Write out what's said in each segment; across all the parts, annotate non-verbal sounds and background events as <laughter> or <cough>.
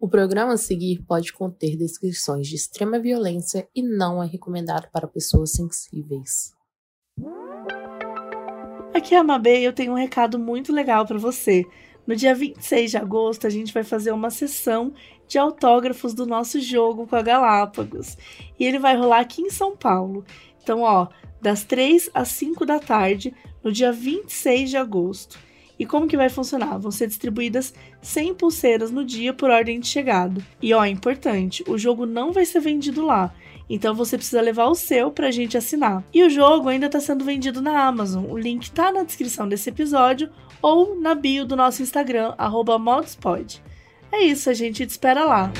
O programa a seguir pode conter descrições de extrema violência e não é recomendado para pessoas sensíveis. Aqui é a Mabê e eu tenho um recado muito legal para você. No dia 26 de agosto, a gente vai fazer uma sessão de autógrafos do nosso jogo com a Galápagos. E ele vai rolar aqui em São Paulo. Então, ó, das 3 às 5 da tarde, no dia 26 de agosto. E como que vai funcionar? Vão ser distribuídas 100 pulseiras no dia por ordem de chegada. E ó, importante, o jogo não vai ser vendido lá. Então você precisa levar o seu pra gente assinar. E o jogo ainda está sendo vendido na Amazon. O link tá na descrição desse episódio ou na bio do nosso Instagram, modspod. É isso, a gente te espera lá.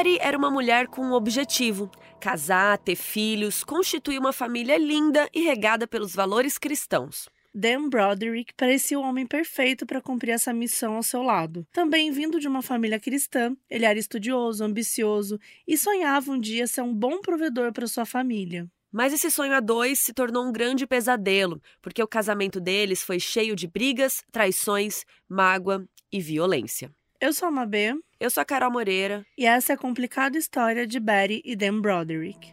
Betty era uma mulher com um objetivo: casar, ter filhos, constituir uma família linda e regada pelos valores cristãos. Dan Broderick parecia o homem perfeito para cumprir essa missão ao seu lado. Também vindo de uma família cristã, ele era estudioso, ambicioso e sonhava um dia ser um bom provedor para sua família. Mas esse sonho a dois se tornou um grande pesadelo, porque o casamento deles foi cheio de brigas, traições, mágoa e violência. Eu sou a Mabê. Eu sou a Carol Moreira. E essa é a complicada história de Betty e Dan Broderick.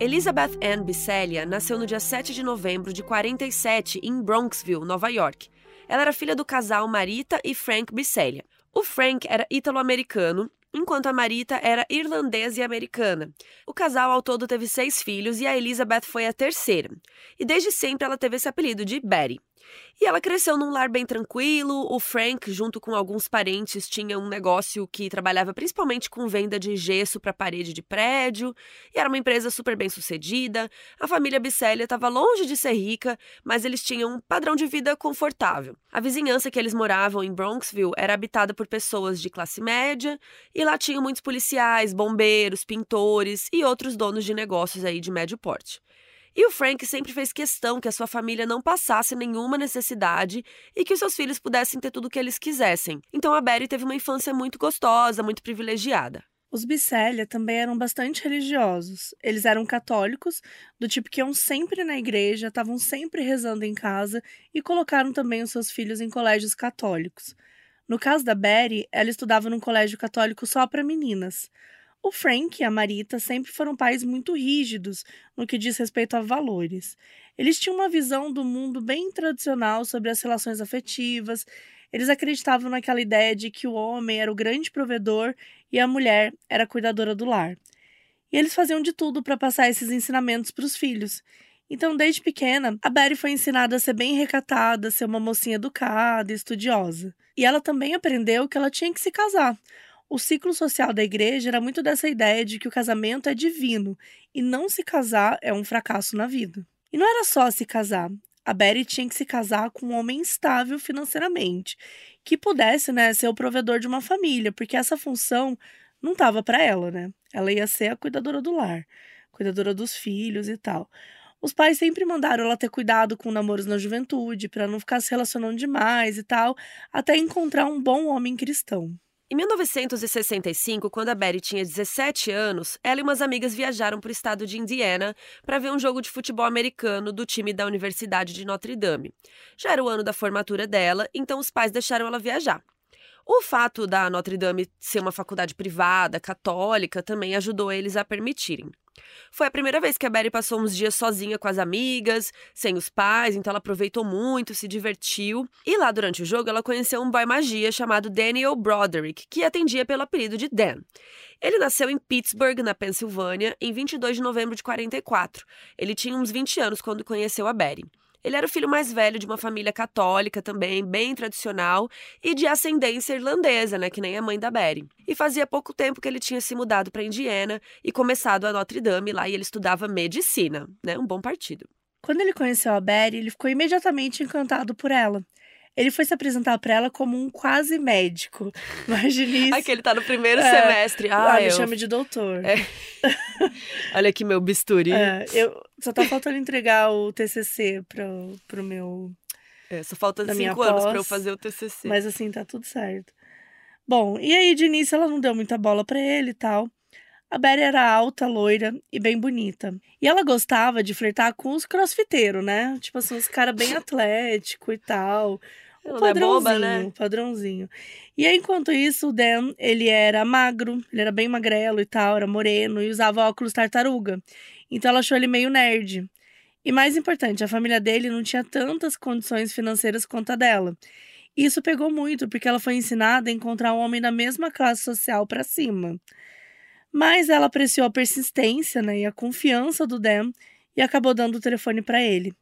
Elizabeth Ann Bisselia nasceu no dia 7 de novembro de 47 em Bronxville, Nova York. Ela era filha do casal Marita e Frank Bisselia. O Frank era ítalo-americano, enquanto a Marita era irlandesa e americana. O casal ao todo teve seis filhos e a Elizabeth foi a terceira. E desde sempre ela teve esse apelido de Betty. E ela cresceu num lar bem tranquilo. O Frank, junto com alguns parentes, tinha um negócio que trabalhava principalmente com venda de gesso para parede de prédio, e era uma empresa super bem sucedida. A família Bissélia estava longe de ser rica, mas eles tinham um padrão de vida confortável. A vizinhança que eles moravam em Bronxville era habitada por pessoas de classe média, e lá tinham muitos policiais, bombeiros, pintores e outros donos de negócios aí de médio porte. E o Frank sempre fez questão que a sua família não passasse nenhuma necessidade e que os seus filhos pudessem ter tudo o que eles quisessem. Então a Betty teve uma infância muito gostosa, muito privilegiada. Os Bissélia também eram bastante religiosos. Eles eram católicos, do tipo que iam sempre na igreja, estavam sempre rezando em casa e colocaram também os seus filhos em colégios católicos. No caso da Betty, ela estudava num colégio católico só para meninas. O Frank e a Marita sempre foram pais muito rígidos no que diz respeito a valores. Eles tinham uma visão do mundo bem tradicional sobre as relações afetivas. Eles acreditavam naquela ideia de que o homem era o grande provedor e a mulher era a cuidadora do lar. E eles faziam de tudo para passar esses ensinamentos para os filhos. Então, desde pequena, a Betty foi ensinada a ser bem recatada, a ser uma mocinha educada estudiosa. E ela também aprendeu que ela tinha que se casar o ciclo social da igreja era muito dessa ideia de que o casamento é divino e não se casar é um fracasso na vida. E não era só se casar. A Betty tinha que se casar com um homem estável financeiramente, que pudesse né, ser o provedor de uma família, porque essa função não estava para ela, né? Ela ia ser a cuidadora do lar, cuidadora dos filhos e tal. Os pais sempre mandaram ela ter cuidado com namoros na juventude, para não ficar se relacionando demais e tal, até encontrar um bom homem cristão. Em 1965, quando a Betty tinha 17 anos, ela e umas amigas viajaram para o estado de Indiana para ver um jogo de futebol americano do time da Universidade de Notre Dame. Já era o ano da formatura dela, então os pais deixaram ela viajar. O fato da Notre Dame ser uma faculdade privada, católica, também ajudou eles a permitirem. Foi a primeira vez que a Betty passou uns dias sozinha com as amigas, sem os pais, então ela aproveitou muito, se divertiu. E lá durante o jogo ela conheceu um boy magia chamado Daniel Broderick, que atendia pelo apelido de Dan. Ele nasceu em Pittsburgh, na Pensilvânia, em 22 de novembro de 44. Ele tinha uns 20 anos quando conheceu a Betty. Ele era o filho mais velho de uma família católica também, bem tradicional, e de ascendência irlandesa, né, que nem a mãe da Betty. E fazia pouco tempo que ele tinha se mudado para Indiana e começado a Notre Dame lá e ele estudava medicina, né, um bom partido. Quando ele conheceu a Betty, ele ficou imediatamente encantado por ela. Ele foi se apresentar para ela como um quase médico. <laughs> Imagine isso. Ai, que ele tá no primeiro é. semestre. Ah, ah eu... me chame de doutor. É. <laughs> Olha aqui meu bisturi. É, eu... Só tá faltando entregar o TCC pro, pro meu... É, só falta cinco anos para eu fazer o TCC. Mas assim, tá tudo certo. Bom, e aí de início ela não deu muita bola para ele e tal. A Betty era alta, loira e bem bonita. E ela gostava de flertar com os crossfiteiros, né? Tipo assim, os caras bem <laughs> atlético e tal. Um padrãozinho, é boba, né? padrãozinho. E aí, enquanto isso, o Dan, ele era magro, ele era bem magrelo e tal, era moreno e usava óculos tartaruga. Então ela achou ele meio nerd. E mais importante, a família dele não tinha tantas condições financeiras quanto a dela. Isso pegou muito, porque ela foi ensinada a encontrar um homem da mesma classe social para cima. Mas ela apreciou a persistência né, e a confiança do Dan e acabou dando o telefone para ele.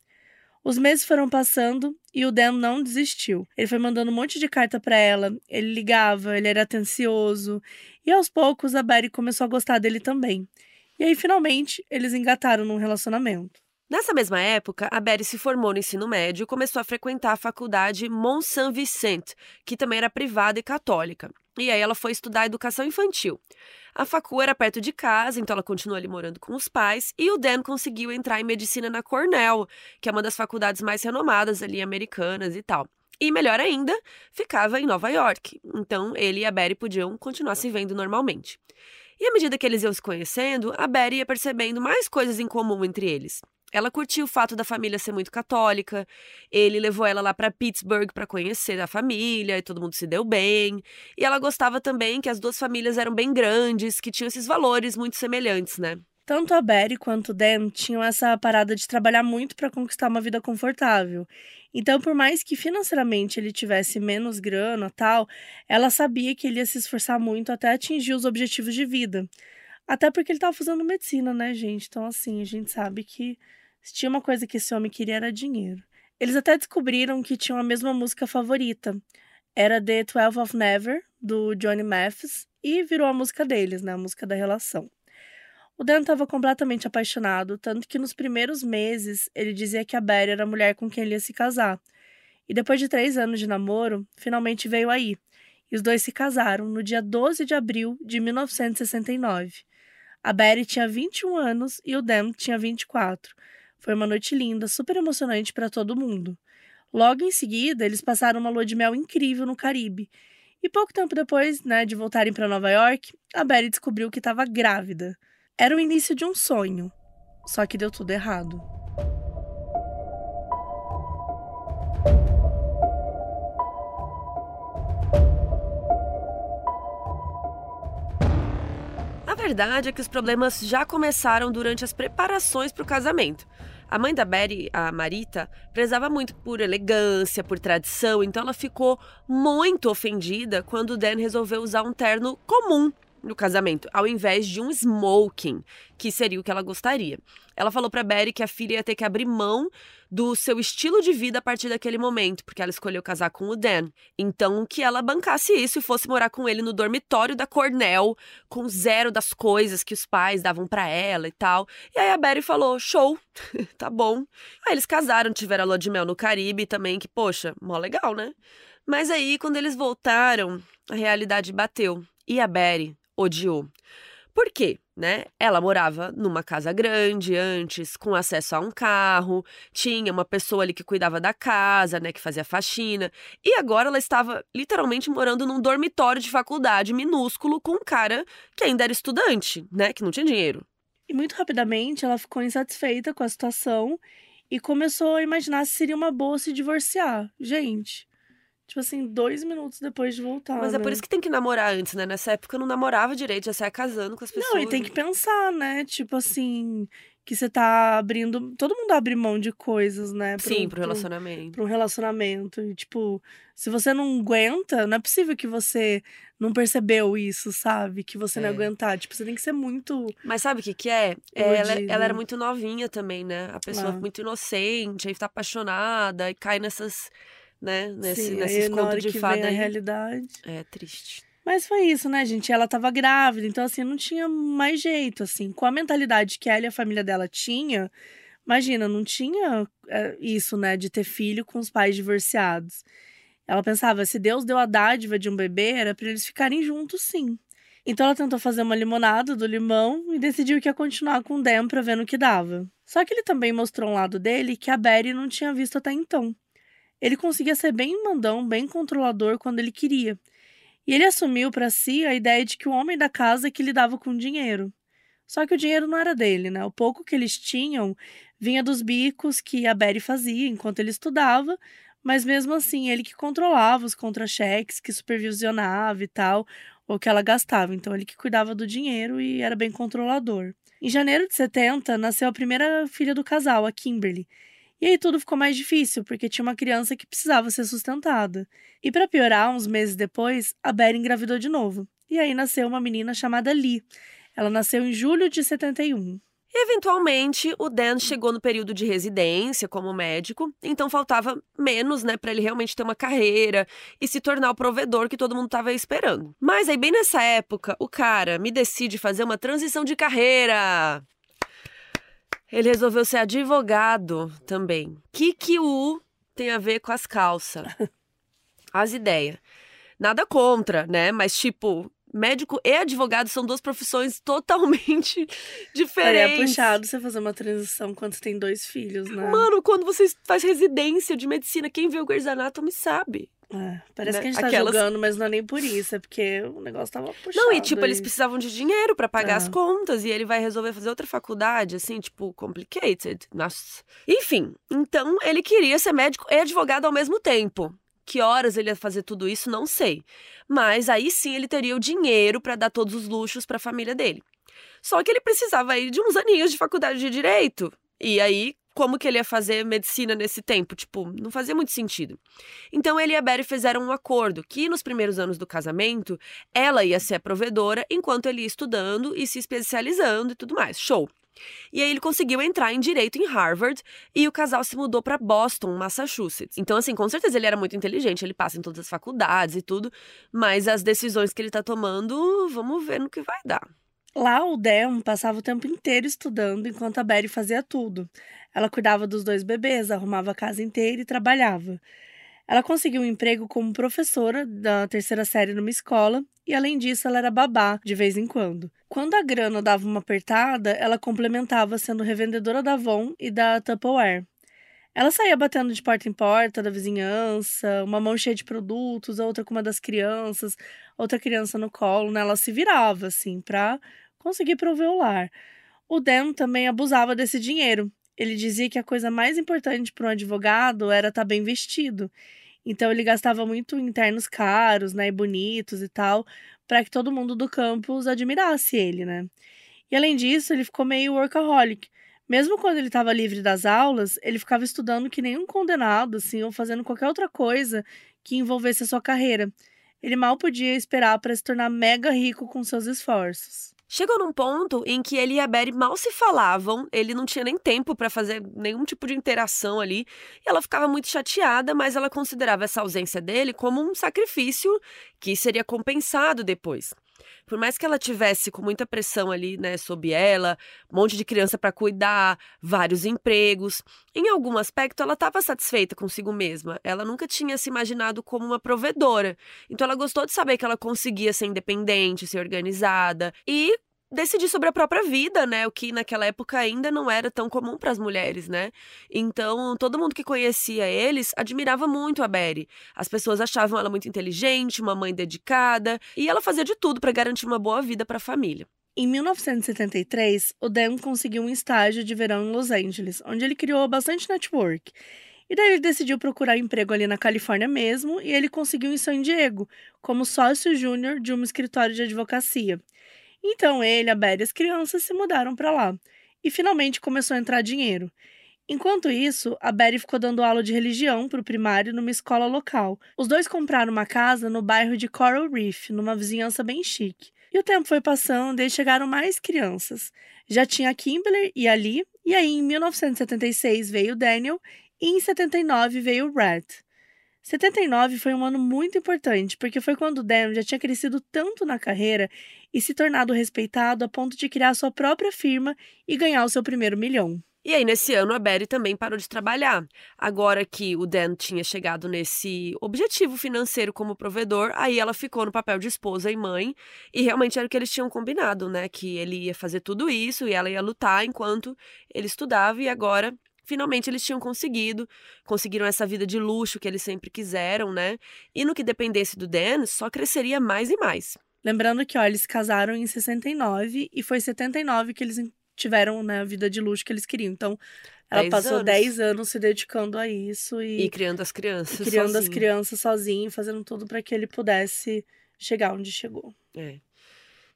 Os meses foram passando e o Dan não desistiu. Ele foi mandando um monte de carta para ela, ele ligava, ele era atencioso, e aos poucos a Betty começou a gostar dele também. E aí finalmente eles engataram num relacionamento. Nessa mesma época, a Betty se formou no ensino médio e começou a frequentar a faculdade Mont Saint-Vicent, que também era privada e católica. E aí ela foi estudar educação infantil. A facu era perto de casa, então ela continuou ali morando com os pais, e o Dan conseguiu entrar em medicina na Cornell, que é uma das faculdades mais renomadas ali americanas e tal. E melhor ainda, ficava em Nova York. Então ele e a Betty podiam continuar se vendo normalmente. E à medida que eles iam se conhecendo, a Betty ia percebendo mais coisas em comum entre eles. Ela curtiu o fato da família ser muito católica. Ele levou ela lá para Pittsburgh para conhecer a família e todo mundo se deu bem. E ela gostava também que as duas famílias eram bem grandes, que tinham esses valores muito semelhantes, né? Tanto a Betty quanto o Dan tinham essa parada de trabalhar muito para conquistar uma vida confortável. Então, por mais que financeiramente ele tivesse menos grana, tal, ela sabia que ele ia se esforçar muito até atingir os objetivos de vida. Até porque ele estava fazendo medicina, né, gente? Então, assim, a gente sabe que se tinha uma coisa que esse homem queria era dinheiro. Eles até descobriram que tinham a mesma música favorita. Era The Twelve of Never, do Johnny Mathis, e virou a música deles, né? A música da relação. O Dan estava completamente apaixonado, tanto que nos primeiros meses ele dizia que a Betty era a mulher com quem ele ia se casar. E depois de três anos de namoro, finalmente veio aí. E os dois se casaram no dia 12 de abril de 1969. A Betty tinha 21 anos e o Dan tinha 24. Foi uma noite linda, super emocionante para todo mundo. Logo em seguida, eles passaram uma lua de mel incrível no Caribe. E pouco tempo depois, né, de voltarem para Nova York, a Betty descobriu que estava grávida. Era o início de um sonho, só que deu tudo errado. Verdade é que os problemas já começaram durante as preparações para o casamento. A mãe da Betty, a Marita, prezava muito por elegância, por tradição, então ela ficou muito ofendida quando o Dan resolveu usar um terno comum no casamento, ao invés de um smoking, que seria o que ela gostaria. Ela falou para Betty que a filha ia ter que abrir mão do seu estilo de vida a partir daquele momento, porque ela escolheu casar com o Dan. Então, que ela bancasse isso e fosse morar com ele no dormitório da Cornell, com zero das coisas que os pais davam para ela e tal. E aí a Betty falou: show, <laughs> tá bom. Aí eles casaram, tiveram a lua de mel no Caribe também, que, poxa, mó legal, né? Mas aí, quando eles voltaram, a realidade bateu. E a Betty odiou. Por quê? Né? Ela morava numa casa grande antes, com acesso a um carro, tinha uma pessoa ali que cuidava da casa, né, que fazia faxina, e agora ela estava literalmente morando num dormitório de faculdade minúsculo com um cara que ainda era estudante, né, que não tinha dinheiro. E muito rapidamente ela ficou insatisfeita com a situação e começou a imaginar se seria uma boa se divorciar. Gente, Tipo assim, dois minutos depois de voltar. Mas né? é por isso que tem que namorar antes, né? Nessa época eu não namorava direito, já saia casando com as pessoas. Não, e tem que pensar, né? Tipo assim, que você tá abrindo. Todo mundo abre mão de coisas, né? Pro, Sim, pro relacionamento. Pro, pro relacionamento. E, tipo, se você não aguenta, não é possível que você não percebeu isso, sabe? Que você é. não aguentar. Tipo, você tem que ser muito. Mas sabe o que, que é? é ela, ela, era muito novinha também, né? A pessoa ah. muito inocente, aí tá apaixonada e cai nessas né? Nesse, Sim, nesses contos de fada. a realidade. É triste. Mas foi isso, né, gente? Ela tava grávida, então assim, não tinha mais jeito, assim. Com a mentalidade que ela e a família dela tinha, imagina, não tinha é, isso, né, de ter filho com os pais divorciados. Ela pensava, se Deus deu a dádiva de um bebê, era para eles ficarem juntos, sim. Então ela tentou fazer uma limonada do limão e decidiu que ia continuar com o Dan para ver no que dava. Só que ele também mostrou um lado dele que a Betty não tinha visto até então. Ele conseguia ser bem mandão, bem controlador quando ele queria. E ele assumiu para si a ideia de que o homem da casa é que lidava com dinheiro. Só que o dinheiro não era dele, né? O pouco que eles tinham vinha dos bicos que a Betty fazia enquanto ele estudava, mas mesmo assim ele que controlava os contra-cheques, que supervisionava e tal, ou que ela gastava. Então ele que cuidava do dinheiro e era bem controlador. Em janeiro de 70, nasceu a primeira filha do casal, a Kimberly. E aí tudo ficou mais difícil, porque tinha uma criança que precisava ser sustentada. E para piorar, uns meses depois, a Betty engravidou de novo. E aí nasceu uma menina chamada Lee. Ela nasceu em julho de 71. Eventualmente, o Dan chegou no período de residência como médico, então faltava menos, né, para ele realmente ter uma carreira e se tornar o provedor que todo mundo estava esperando. Mas aí, bem nessa época, o cara me decide fazer uma transição de carreira. Ele resolveu ser advogado também. Que que o tem a ver com as calças? <laughs> As ideias. Nada contra, né? Mas, tipo, médico e advogado são duas profissões totalmente <laughs> diferentes. É puxado você fazer uma transição quando você tem dois filhos, né? Mano, quando você faz residência de medicina, quem vê o Grey's Anatomy sabe. É, parece né? que a gente tá Aquelas... jogando, mas não é nem por isso, é porque o negócio tava puxado. Não, e tipo, eles precisavam de dinheiro para pagar é. as contas, e ele vai resolver fazer outra faculdade, assim, tipo, complicated. Nossa. Enfim, então ele queria ser médico e advogado ao mesmo tempo. Que horas ele ia fazer tudo isso, não sei. Mas aí sim ele teria o dinheiro para dar todos os luxos para a família dele. Só que ele precisava aí de uns aninhos de faculdade de direito. E aí, como que ele ia fazer medicina nesse tempo? Tipo, não fazia muito sentido. Então ele e a Betty fizeram um acordo que nos primeiros anos do casamento, ela ia ser a provedora enquanto ele ia estudando e se especializando e tudo mais. Show. E aí ele conseguiu entrar em direito em Harvard e o casal se mudou para Boston, Massachusetts. Então, assim, com certeza ele era muito inteligente, ele passa em todas as faculdades e tudo, mas as decisões que ele tá tomando, vamos ver no que vai dar. Lá, o Dan passava o tempo inteiro estudando enquanto a Betty fazia tudo. Ela cuidava dos dois bebês, arrumava a casa inteira e trabalhava. Ela conseguiu um emprego como professora da terceira série numa escola e, além disso, ela era babá de vez em quando. Quando a grana dava uma apertada, ela complementava sendo revendedora da Avon e da Tupperware. Ela saía batendo de porta em porta da vizinhança, uma mão cheia de produtos, a outra com uma das crianças, outra criança no colo, né? Ela se virava, assim, pra conseguir prover o lar. O Dan também abusava desse dinheiro. Ele dizia que a coisa mais importante para um advogado era estar tá bem vestido. Então ele gastava muito em ternos caros, né, e bonitos e tal, para que todo mundo do campus admirasse ele, né? E além disso, ele ficou meio workaholic. Mesmo quando ele estava livre das aulas, ele ficava estudando que nem um condenado, assim, ou fazendo qualquer outra coisa que envolvesse a sua carreira. Ele mal podia esperar para se tornar mega rico com seus esforços. Chegou num ponto em que ele e a Betty mal se falavam, ele não tinha nem tempo para fazer nenhum tipo de interação ali, e ela ficava muito chateada, mas ela considerava essa ausência dele como um sacrifício que seria compensado depois. Por mais que ela tivesse com muita pressão ali, né, sob ela, um monte de criança para cuidar, vários empregos, em algum aspecto ela estava satisfeita consigo mesma. Ela nunca tinha se imaginado como uma provedora. Então ela gostou de saber que ela conseguia ser independente, ser organizada e decidir sobre a própria vida, né? O que naquela época ainda não era tão comum para as mulheres, né? Então, todo mundo que conhecia eles admirava muito a Betty. As pessoas achavam ela muito inteligente, uma mãe dedicada, e ela fazia de tudo para garantir uma boa vida para a família. Em 1973, o Dan conseguiu um estágio de verão em Los Angeles, onde ele criou bastante network. E daí ele decidiu procurar emprego ali na Califórnia mesmo, e ele conseguiu em San Diego, como sócio júnior de um escritório de advocacia. Então ele, a Betty e as crianças se mudaram para lá. E finalmente começou a entrar dinheiro. Enquanto isso, a Betty ficou dando aula de religião para o primário numa escola local. Os dois compraram uma casa no bairro de Coral Reef, numa vizinhança bem chique. E o tempo foi passando e chegaram mais crianças. Já tinha a Kimberly e a Lee, e aí em 1976 veio o Daniel e em 79 veio o Red. 79 foi um ano muito importante, porque foi quando Dan já tinha crescido tanto na carreira e se tornado respeitado a ponto de criar sua própria firma e ganhar o seu primeiro milhão. E aí, nesse ano, a Betty também parou de trabalhar. Agora que o Dan tinha chegado nesse objetivo financeiro como provedor, aí ela ficou no papel de esposa e mãe. E realmente era o que eles tinham combinado, né? Que ele ia fazer tudo isso e ela ia lutar enquanto ele estudava. E agora, finalmente, eles tinham conseguido. Conseguiram essa vida de luxo que eles sempre quiseram, né? E no que dependesse do Dan, só cresceria mais e mais. Lembrando que, ó, eles casaram em 69 e foi 79 que eles tiveram né, a vida de luxo que eles queriam. Então, ela Dez passou anos. 10 anos se dedicando a isso e, E criando as crianças. criando as sozinho. crianças sozinho, fazendo tudo para que ele pudesse chegar onde chegou. É.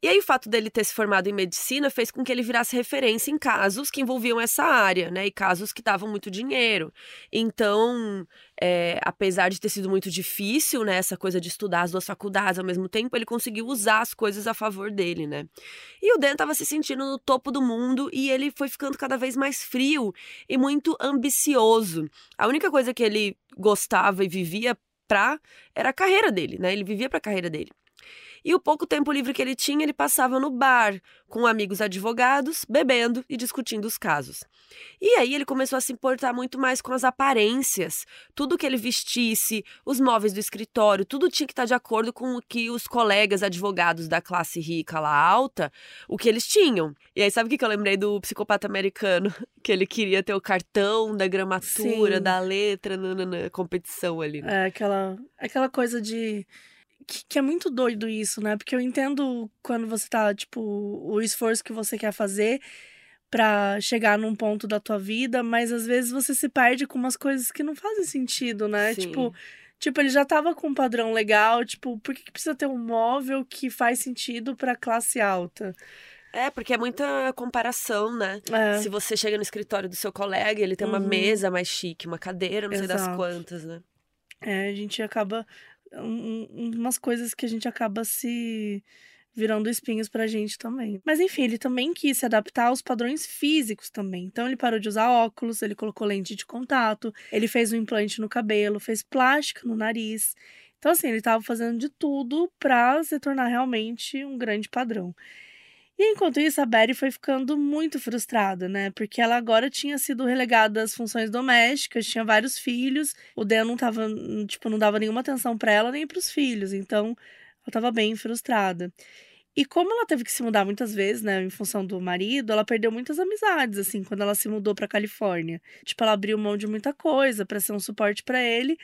E aí, o fato dele ter se formado em medicina fez com que ele virasse referência em casos que envolviam essa área, né? E casos que davam muito dinheiro. Então, é, apesar de ter sido muito difícil, né? Essa coisa de estudar as duas faculdades ao mesmo tempo, ele conseguiu usar as coisas a favor dele, né? E o Dan estava se sentindo no topo do mundo e ele foi ficando cada vez mais frio e muito ambicioso. A única coisa que ele gostava e vivia pra era a carreira dele, né? Ele vivia pra carreira dele. E o pouco tempo livre que ele tinha, ele passava no bar, com amigos advogados, bebendo e discutindo os casos. E aí ele começou a se importar muito mais com as aparências. Tudo que ele vestisse, os móveis do escritório, tudo tinha que estar de acordo com o que os colegas advogados da classe rica lá alta, o que eles tinham. E aí sabe o que eu lembrei do psicopata americano? <laughs> Que ele queria ter o cartão da gramatura, Sim. da letra, na competição ali. né? É aquela, aquela coisa de. Que, que é muito doido isso, né? Porque eu entendo quando você tá, tipo, o esforço que você quer fazer pra chegar num ponto da tua vida, mas às vezes você se perde com umas coisas que não fazem sentido, né? Sim. Tipo, tipo, ele já tava com um padrão legal, tipo, por que, que precisa ter um móvel que faz sentido pra classe alta? É, porque é muita comparação, né? É. Se você chega no escritório do seu colega, ele tem uma Uhum. mesa mais chique, uma cadeira, não sei das Exato. quantas, né? É, a gente acaba. Um- um- umas coisas que a gente acaba se virando espinhos pra gente também. Mas enfim, ele também quis se adaptar aos padrões físicos também. Então ele parou de usar óculos, ele colocou lente de contato, ele fez um implante no cabelo, fez plástica no nariz. Então assim, ele tava fazendo de tudo pra se tornar realmente um grande padrão. E enquanto isso, a Betty foi ficando muito frustrada, né? Porque ela agora tinha sido relegada às funções domésticas, tinha vários filhos. O Dan não tava, tipo, não dava nenhuma atenção pra ela nem pros filhos. Então, ela tava bem frustrada. E como ela teve que se mudar muitas vezes, né, em função do marido, ela perdeu muitas amizades, assim, quando ela se mudou pra Califórnia. Tipo, ela abriu mão de muita coisa pra ser um suporte pra ele.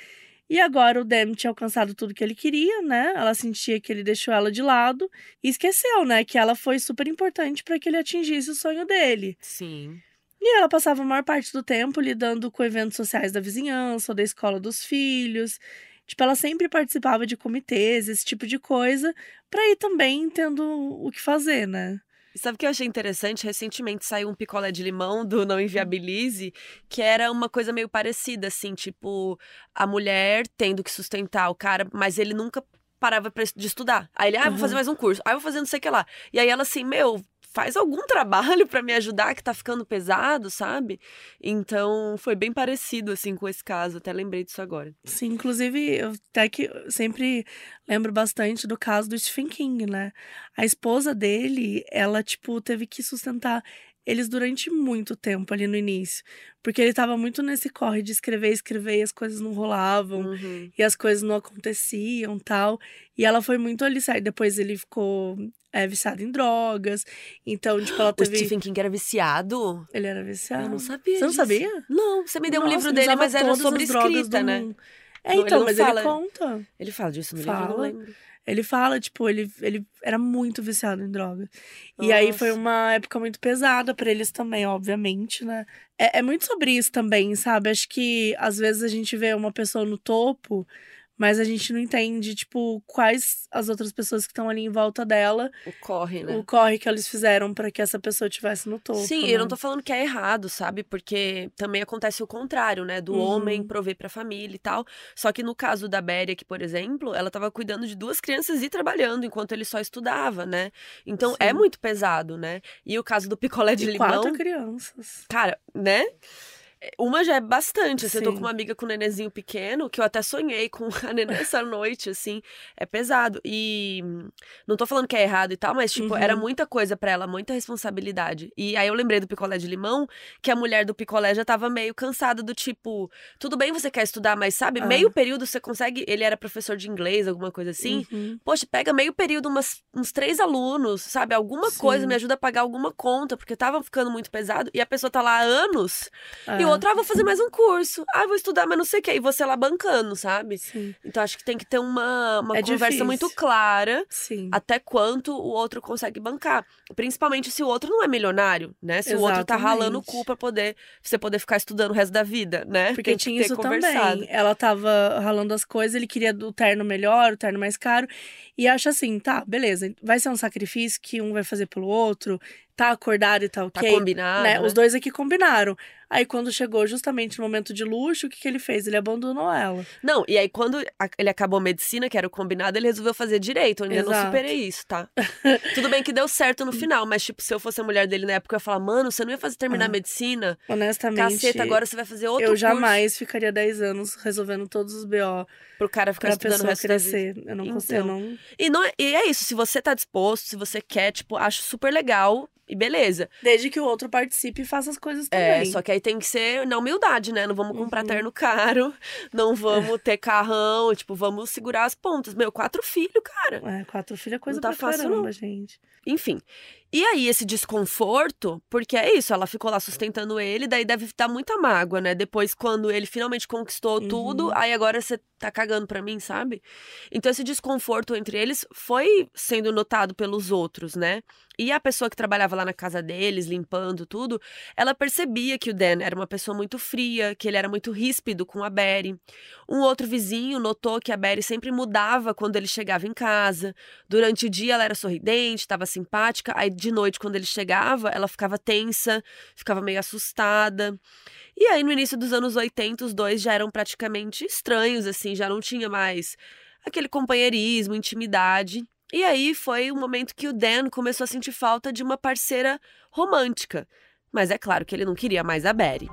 E agora o Dan tinha alcançado tudo que ele queria, né? Ela sentia que ele deixou ela de lado e esqueceu, né, que ela foi super importante pra que ele atingisse o sonho dele. Sim. E ela passava a maior parte do tempo lidando com eventos sociais da vizinhança ou da escola dos filhos. Tipo, ela sempre participava de comitês, esse tipo de coisa, pra ir também tendo o que fazer, né? Sabe o que eu achei interessante? Recentemente saiu um picolé de limão do Não Inviabilize, que era uma coisa meio parecida, assim, tipo, a mulher tendo que sustentar o cara, mas ele nunca parava pra- de estudar. Aí ele, ah, vou fazer mais um curso, aí vou fazer não sei o que lá. E aí ela assim, meu, faz algum <laughs> trabalho pra me ajudar que tá ficando pesado, sabe? Então foi bem parecido, assim, com esse caso, até lembrei disso agora. Sim, inclusive, eu até que sempre lembro bastante do caso do Stephen King, né? A esposa dele, ela, tipo, teve que sustentar eles durante muito tempo ali no início. Porque ele tava muito nesse corre de escrever, escrever e as coisas não rolavam. Uhum. e as coisas não aconteciam tal. E ela foi muito ali, sabe? Depois ele ficou é, viciado em drogas. Então, tipo, ela O teve. Stephen King era viciado? Ele era viciado. Eu não sabia Você não sabia? Não, você me deu um Nossa, livro ele dele, mas era sobre escrita, né? É, Não, ele então, não mas fala. ele conta. Ele fala disso no livro, eu não Fala. lembro. Ele fala, tipo, ele, ele era muito viciado em drogas. E aí foi Nossa. uma época muito pesada pra eles também, obviamente, né? É, é muito sobre isso também, sabe? Acho que às vezes a gente vê uma pessoa no topo, mas a gente não entende, tipo, quais as outras pessoas que estão ali em volta dela, O corre, né? o corre que eles fizeram pra que essa pessoa estivesse no topo. Sim, né? eu não tô falando que é errado, sabe? Porque também acontece o contrário, né? Do Uhum. homem prover pra família e tal. Só que no caso da Béria, aqui, por exemplo, ela tava cuidando de duas crianças e trabalhando enquanto ele só estudava, né? Então é Sim. muito pesado, né? E o caso do picolé de E limão. quatro crianças. Cara, né? Uma já é bastante. Assim, eu tô com uma amiga com um nenenzinho pequeno, que eu até sonhei com <laughs> a neném essa noite, assim. É pesado. E não tô falando que é errado e tal, mas, tipo, Uhum. era muita coisa pra ela, muita responsabilidade. E aí eu lembrei do picolé de limão, que a mulher do picolé já tava meio cansada do tipo, tudo bem, você quer estudar, mas sabe, Ah. meio período você consegue. Ele era professor de inglês, alguma coisa assim. Uhum. Poxa, pega meio período, umas, uns três alunos, sabe? Alguma Sim. coisa me ajuda a pagar alguma conta, porque tava ficando muito pesado. E a pessoa tá lá há anos, e É, o outro, ah, vou fazer mais um curso. Ah, vou estudar, mas não sei o quê. E você lá bancando, sabe? Sim, Então acho que tem que ter uma, uma É conversa difícil. muito clara sim. até quanto o outro consegue bancar. Principalmente se o outro não é milionário, né? Se o outro tá ralando o Exatamente. cu pra poder, você poder ficar estudando o resto da vida, né? Porque tinha isso conversado. também. Ela tava ralando as coisas, ele queria o terno melhor, o terno mais caro. E acha assim, tá, beleza, vai ser um sacrifício que um vai fazer pelo outro, tá acordado e tá Tá ok. combinado. né? né? Os dois aqui combinaram. Aí quando chegou justamente no momento de luxo, o que, que ele fez? Ele abandonou ela. Não, e aí quando ele acabou medicina, que era o combinado, ele resolveu fazer direito. Eu ainda não Exato. superei isso, tá? <laughs> Tudo bem que deu certo no final, mas tipo, se eu fosse a mulher dele na época, eu ia falar, mano, você não ia fazer terminar Ah, medicina? Honestamente, Caceta, agora você vai fazer outro eu curso jamais ficaria 10 anos resolvendo todos os BO pro cara ficar pra estudando o resto crescer. Eu não consigo, Então. não... E, não é, e é isso, se você tá disposto, se você quer, tipo, acho super legal e beleza. Desde que o outro participe e faça as coisas também. É, só que aí tem que ser na humildade, né? Não vamos comprar Uhum. terno caro, <laughs> não vamos ter carrão, tipo, vamos segurar as pontas. Meu, quatro filhos, cara. É, quatro filhos é coisa tá pra fácil, caramba, não. gente. Enfim. E aí, esse desconforto, porque é isso, ela ficou lá sustentando ele, daí deve dar muita mágoa, né? Depois, quando ele finalmente conquistou Uhum. tudo, aí agora você tá cagando pra mim, sabe? Então, esse desconforto entre eles foi sendo notado pelos outros, né? E a pessoa que trabalhava lá na casa deles, limpando tudo, ela percebia que o Dan era uma pessoa muito fria, que ele era muito ríspido com a Betty. Um outro vizinho notou que a Betty sempre mudava quando ele chegava em casa. Durante o dia ela era sorridente, estava simpática, aí de noite, quando ele chegava, ela ficava tensa, ficava meio assustada. E aí, no início dos anos 80, os dois já eram praticamente estranhos, assim, já não tinha mais aquele companheirismo, intimidade. E aí foi o momento que o Dan começou a sentir falta de uma parceira romântica. Mas é claro que ele não queria mais a Betty.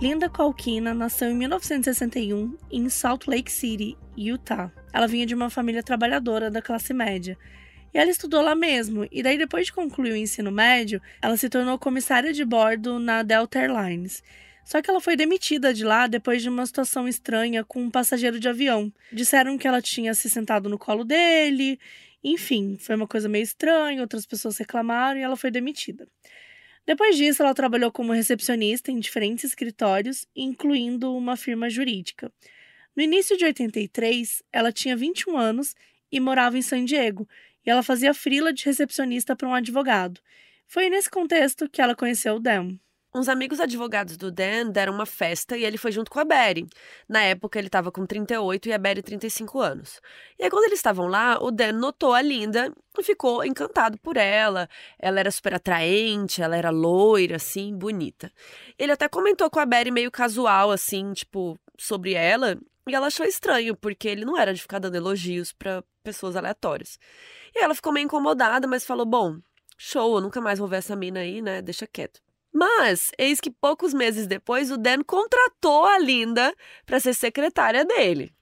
Linda Colquina nasceu em 1961 em Salt Lake City, Utah. Ela vinha de uma família trabalhadora da classe média. E ela estudou lá mesmo, e daí depois de concluir o ensino médio, ela se tornou comissária de bordo na Delta Airlines. Só que ela foi demitida de lá depois de uma situação estranha com um passageiro de avião. Disseram que ela tinha se sentado no colo dele, enfim, foi uma coisa meio estranha, outras pessoas reclamaram e ela foi demitida. Depois disso, ela trabalhou como recepcionista em diferentes escritórios, incluindo uma firma jurídica. No início de 83, ela tinha 21 anos e morava em San Diego, e ela fazia frila de recepcionista para um advogado. Foi nesse contexto que ela conheceu o Dan. Uns amigos advogados do Dan deram uma festa e ele foi junto com a Betty. Na época, ele estava com 38 e a Betty 35 anos. E aí, quando eles estavam lá, o Dan notou a Linda e ficou encantado por ela. Ela era super atraente, ela era loira, assim, bonita. Ele até comentou com a Betty meio casual, assim, tipo, sobre ela. E ela achou estranho, porque ele não era de ficar dando elogios para pessoas aleatórias. E ela ficou meio incomodada, mas falou: Bom, show, eu nunca mais vou ver essa mina aí, né? Deixa quieto. Mas, eis que poucos meses depois, o Dan contratou a Linda para ser secretária dele.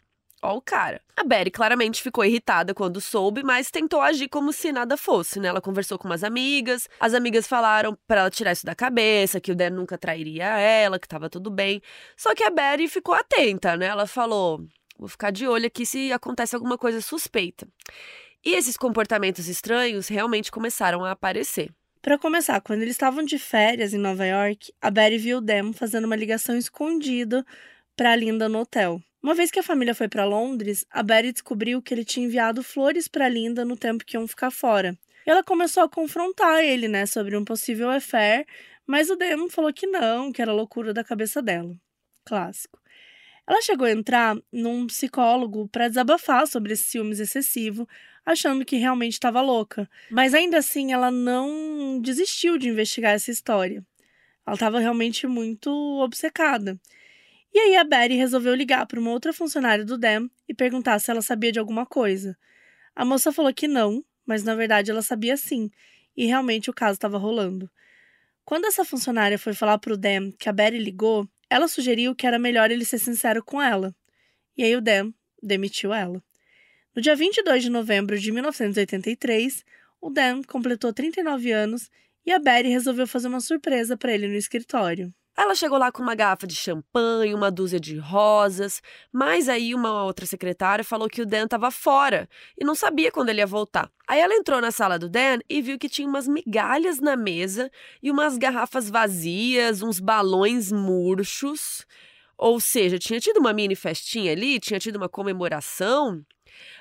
Ó o cara. A Betty claramente ficou irritada quando soube, mas tentou agir como se nada fosse, né? Ela conversou com umas amigas, as amigas falaram para ela tirar isso da cabeça, que o Dan nunca trairia ela, que tava tudo bem. Só que a Betty ficou atenta, né? Ela falou: vou ficar de olho aqui se acontece alguma coisa suspeita. E esses comportamentos estranhos realmente começaram a aparecer. Para começar, quando eles estavam de férias em Nova York, a Betty viu o Dan fazendo uma ligação escondida para Linda no hotel. Uma vez que a família foi para Londres, a Betty descobriu que ele tinha enviado flores para Linda no tempo que iam ficar fora. E ela começou a confrontar ele, né, sobre um possível affair, mas o Dan falou que não, que era loucura da cabeça dela. Clássico. Ela chegou a entrar num psicólogo para desabafar sobre esse ciúmes excessivo, achando que realmente estava louca. Mas ainda assim, ela não desistiu de investigar essa história. Ela estava realmente muito obcecada. E aí a Betty resolveu ligar para uma outra funcionária do Dan e perguntar se ela sabia de alguma coisa. A moça falou que não, mas na verdade ela sabia sim, e realmente o caso estava rolando. Quando essa funcionária foi falar para o Dan que a Betty ligou, ela sugeriu que era melhor ele ser sincero com ela. E aí o Dan demitiu ela. No dia 22 de novembro de 1983, o Dan completou 39 anos e a Betty resolveu fazer uma surpresa para ele no escritório. Ela chegou lá com uma garrafa de champanhe, uma dúzia de rosas, mas aí uma outra secretária falou que o Dan estava fora e não sabia quando ele ia voltar. Aí ela entrou na sala do Dan e viu que tinha umas migalhas na mesa e umas garrafas vazias, uns balões murchos. Ou seja, tinha tido uma mini festinha ali, tinha tido uma comemoração.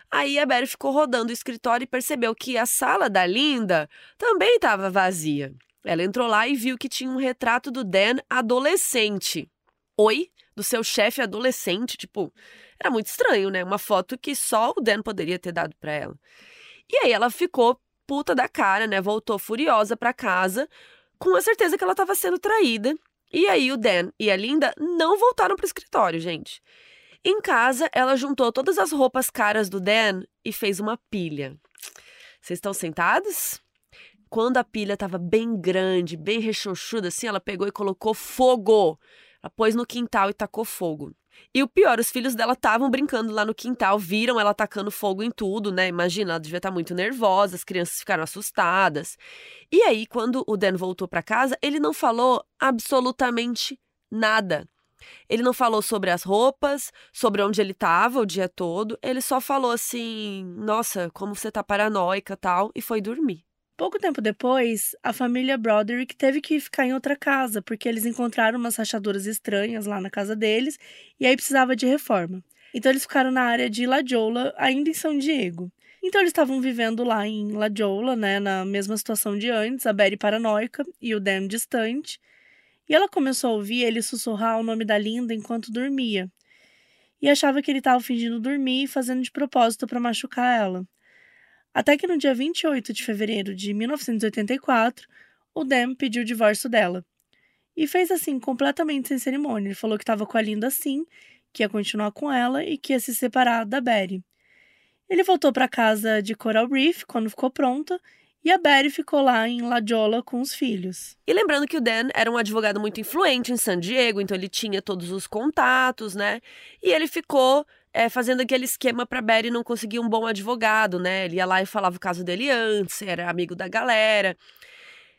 Aí a Betty ficou rodando o escritório e percebeu que a sala da Linda também estava vazia. Ela entrou lá e viu que tinha um retrato do Dan adolescente. Oi? Do seu chefe adolescente, tipo, era muito estranho, né? Uma foto que só o Dan poderia ter dado para ela. E aí ela ficou puta da cara, né? Voltou furiosa para casa, com a certeza que ela estava sendo traída. E aí o Dan e a Linda não voltaram pro escritório, gente. Em casa, ela juntou todas as roupas caras do Dan e fez uma pilha. Vocês estão sentados? Quando a pilha estava bem grande, bem rechonchuda, assim, ela pegou e colocou fogo. Ela pôs no quintal e tacou fogo. E o pior, os filhos dela estavam brincando lá no quintal, viram ela tacando fogo em tudo, né? Imagina, ela devia estar tá muito nervosa, as crianças ficaram assustadas. E aí, quando o Dan voltou para casa, ele não falou absolutamente nada. Ele não falou sobre as roupas, sobre onde ele estava o dia todo. Ele só falou assim: "Nossa, como você tá paranoica", tal, e foi dormir. Pouco tempo depois, a família Broderick teve que ficar em outra casa, porque eles encontraram umas rachaduras estranhas lá na casa deles e aí precisava de reforma. Então eles ficaram na área de La Jolla, ainda em São Diego. Então eles estavam vivendo lá em La Jolla, né, na mesma situação de antes, a Betty paranoica e o Dan distante. E ela começou a ouvir ele sussurrar o nome da Linda enquanto dormia. E achava que ele estava fingindo dormir e fazendo de propósito para machucar ela. Até que no dia 28 de fevereiro de 1984, o Dan pediu o divórcio dela. E fez assim, completamente sem cerimônia. Ele falou que estava com a Linda sim, que ia continuar com ela e que ia se separar da Betty. Ele voltou para casa de Coral Reef quando ficou pronta e a Betty ficou lá em La Jolla com os filhos. E lembrando que o Dan era um advogado muito influente em San Diego, então ele tinha todos os contatos, né? E ele ficou é, fazendo aquele esquema para Barry não conseguir um bom advogado, né? Ele ia lá e falava o caso dele antes, era amigo da galera.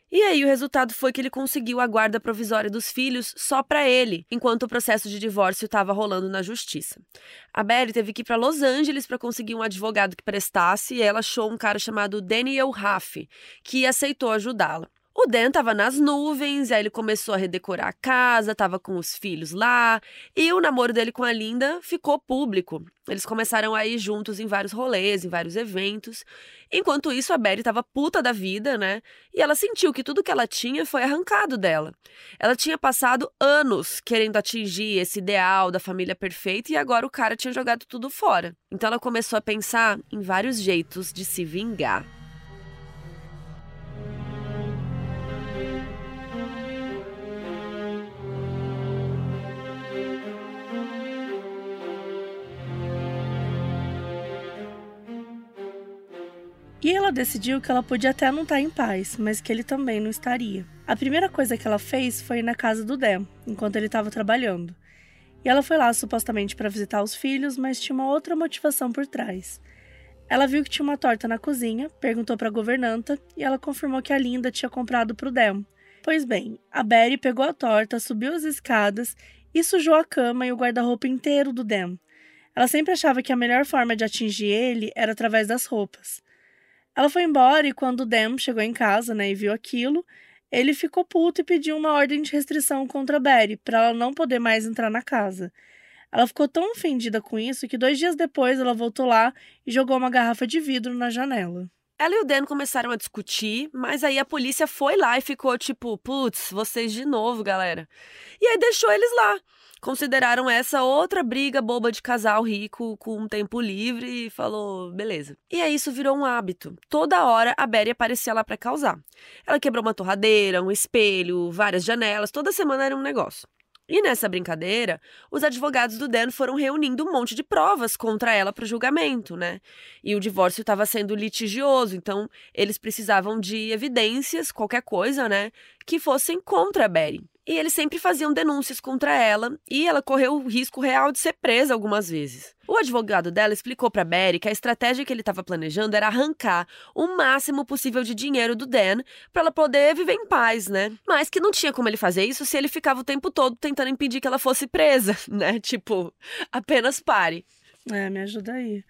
E aí o resultado foi que ele conseguiu a guarda provisória dos filhos só para ele, enquanto o processo de divórcio estava rolando na justiça. A Barry teve que ir para Los Angeles para conseguir um advogado que prestasse e ela achou um cara chamado Daniel Raff, que aceitou ajudá-la. O Dan tava nas nuvens, aí ele começou a redecorar a casa, tava com os filhos lá, e o namoro dele com a Linda ficou público. Eles começaram a ir juntos em vários rolês, em vários eventos. Enquanto isso, a Betty tava puta da vida, né? E ela sentiu que tudo que ela tinha foi arrancado dela. Ela tinha passado anos querendo atingir esse ideal da família perfeita e agora o cara tinha jogado tudo fora. Então ela começou a pensar em vários jeitos de se vingar. E ela decidiu que ela podia até não estar em paz, mas que ele também não estaria. A primeira coisa que ela fez foi ir na casa do Dan, enquanto ele estava trabalhando. E ela foi lá supostamente para visitar os filhos, mas tinha uma outra motivação por trás. Ela viu que tinha uma torta na cozinha, perguntou para a governanta e ela confirmou que a Linda tinha comprado para o Dan. Pois bem, a Betty pegou a torta, subiu as escadas e sujou a cama e o guarda-roupa inteiro do Dan. Ela sempre achava que a melhor forma de atingir ele era através das roupas. Ela foi embora e quando o Dan chegou em casa, né, e viu aquilo, ele ficou puto e pediu uma ordem de restrição contra a Betty, para ela não poder mais entrar na casa. Ela ficou tão ofendida com isso que dois dias depois ela voltou lá e jogou uma garrafa de vidro na janela. Ela e o Dan começaram a discutir, mas aí a polícia foi lá e ficou tipo, putz, vocês de novo, galera. E aí deixou eles lá consideraram essa outra briga boba de casal rico com um tempo livre e falou, beleza. E aí isso virou um hábito. Toda hora a Betty aparecia lá para causar. Ela quebrou uma torradeira, um espelho, várias janelas, toda semana era um negócio. E nessa brincadeira, os advogados do Dan foram reunindo um monte de provas contra ela para o julgamento, né? E o divórcio estava sendo litigioso, então eles precisavam de evidências, qualquer coisa, né, que fossem contra a Betty. E eles sempre faziam denúncias contra ela e ela correu o risco real de ser presa algumas vezes. O advogado dela explicou para Barry que a estratégia que ele estava planejando era arrancar o máximo possível de dinheiro do Dan para ela poder viver em paz, né? Mas que não tinha como ele fazer isso se ele ficava o tempo todo tentando impedir que ela fosse presa, <laughs> né? Tipo, apenas pare. É, me ajuda aí.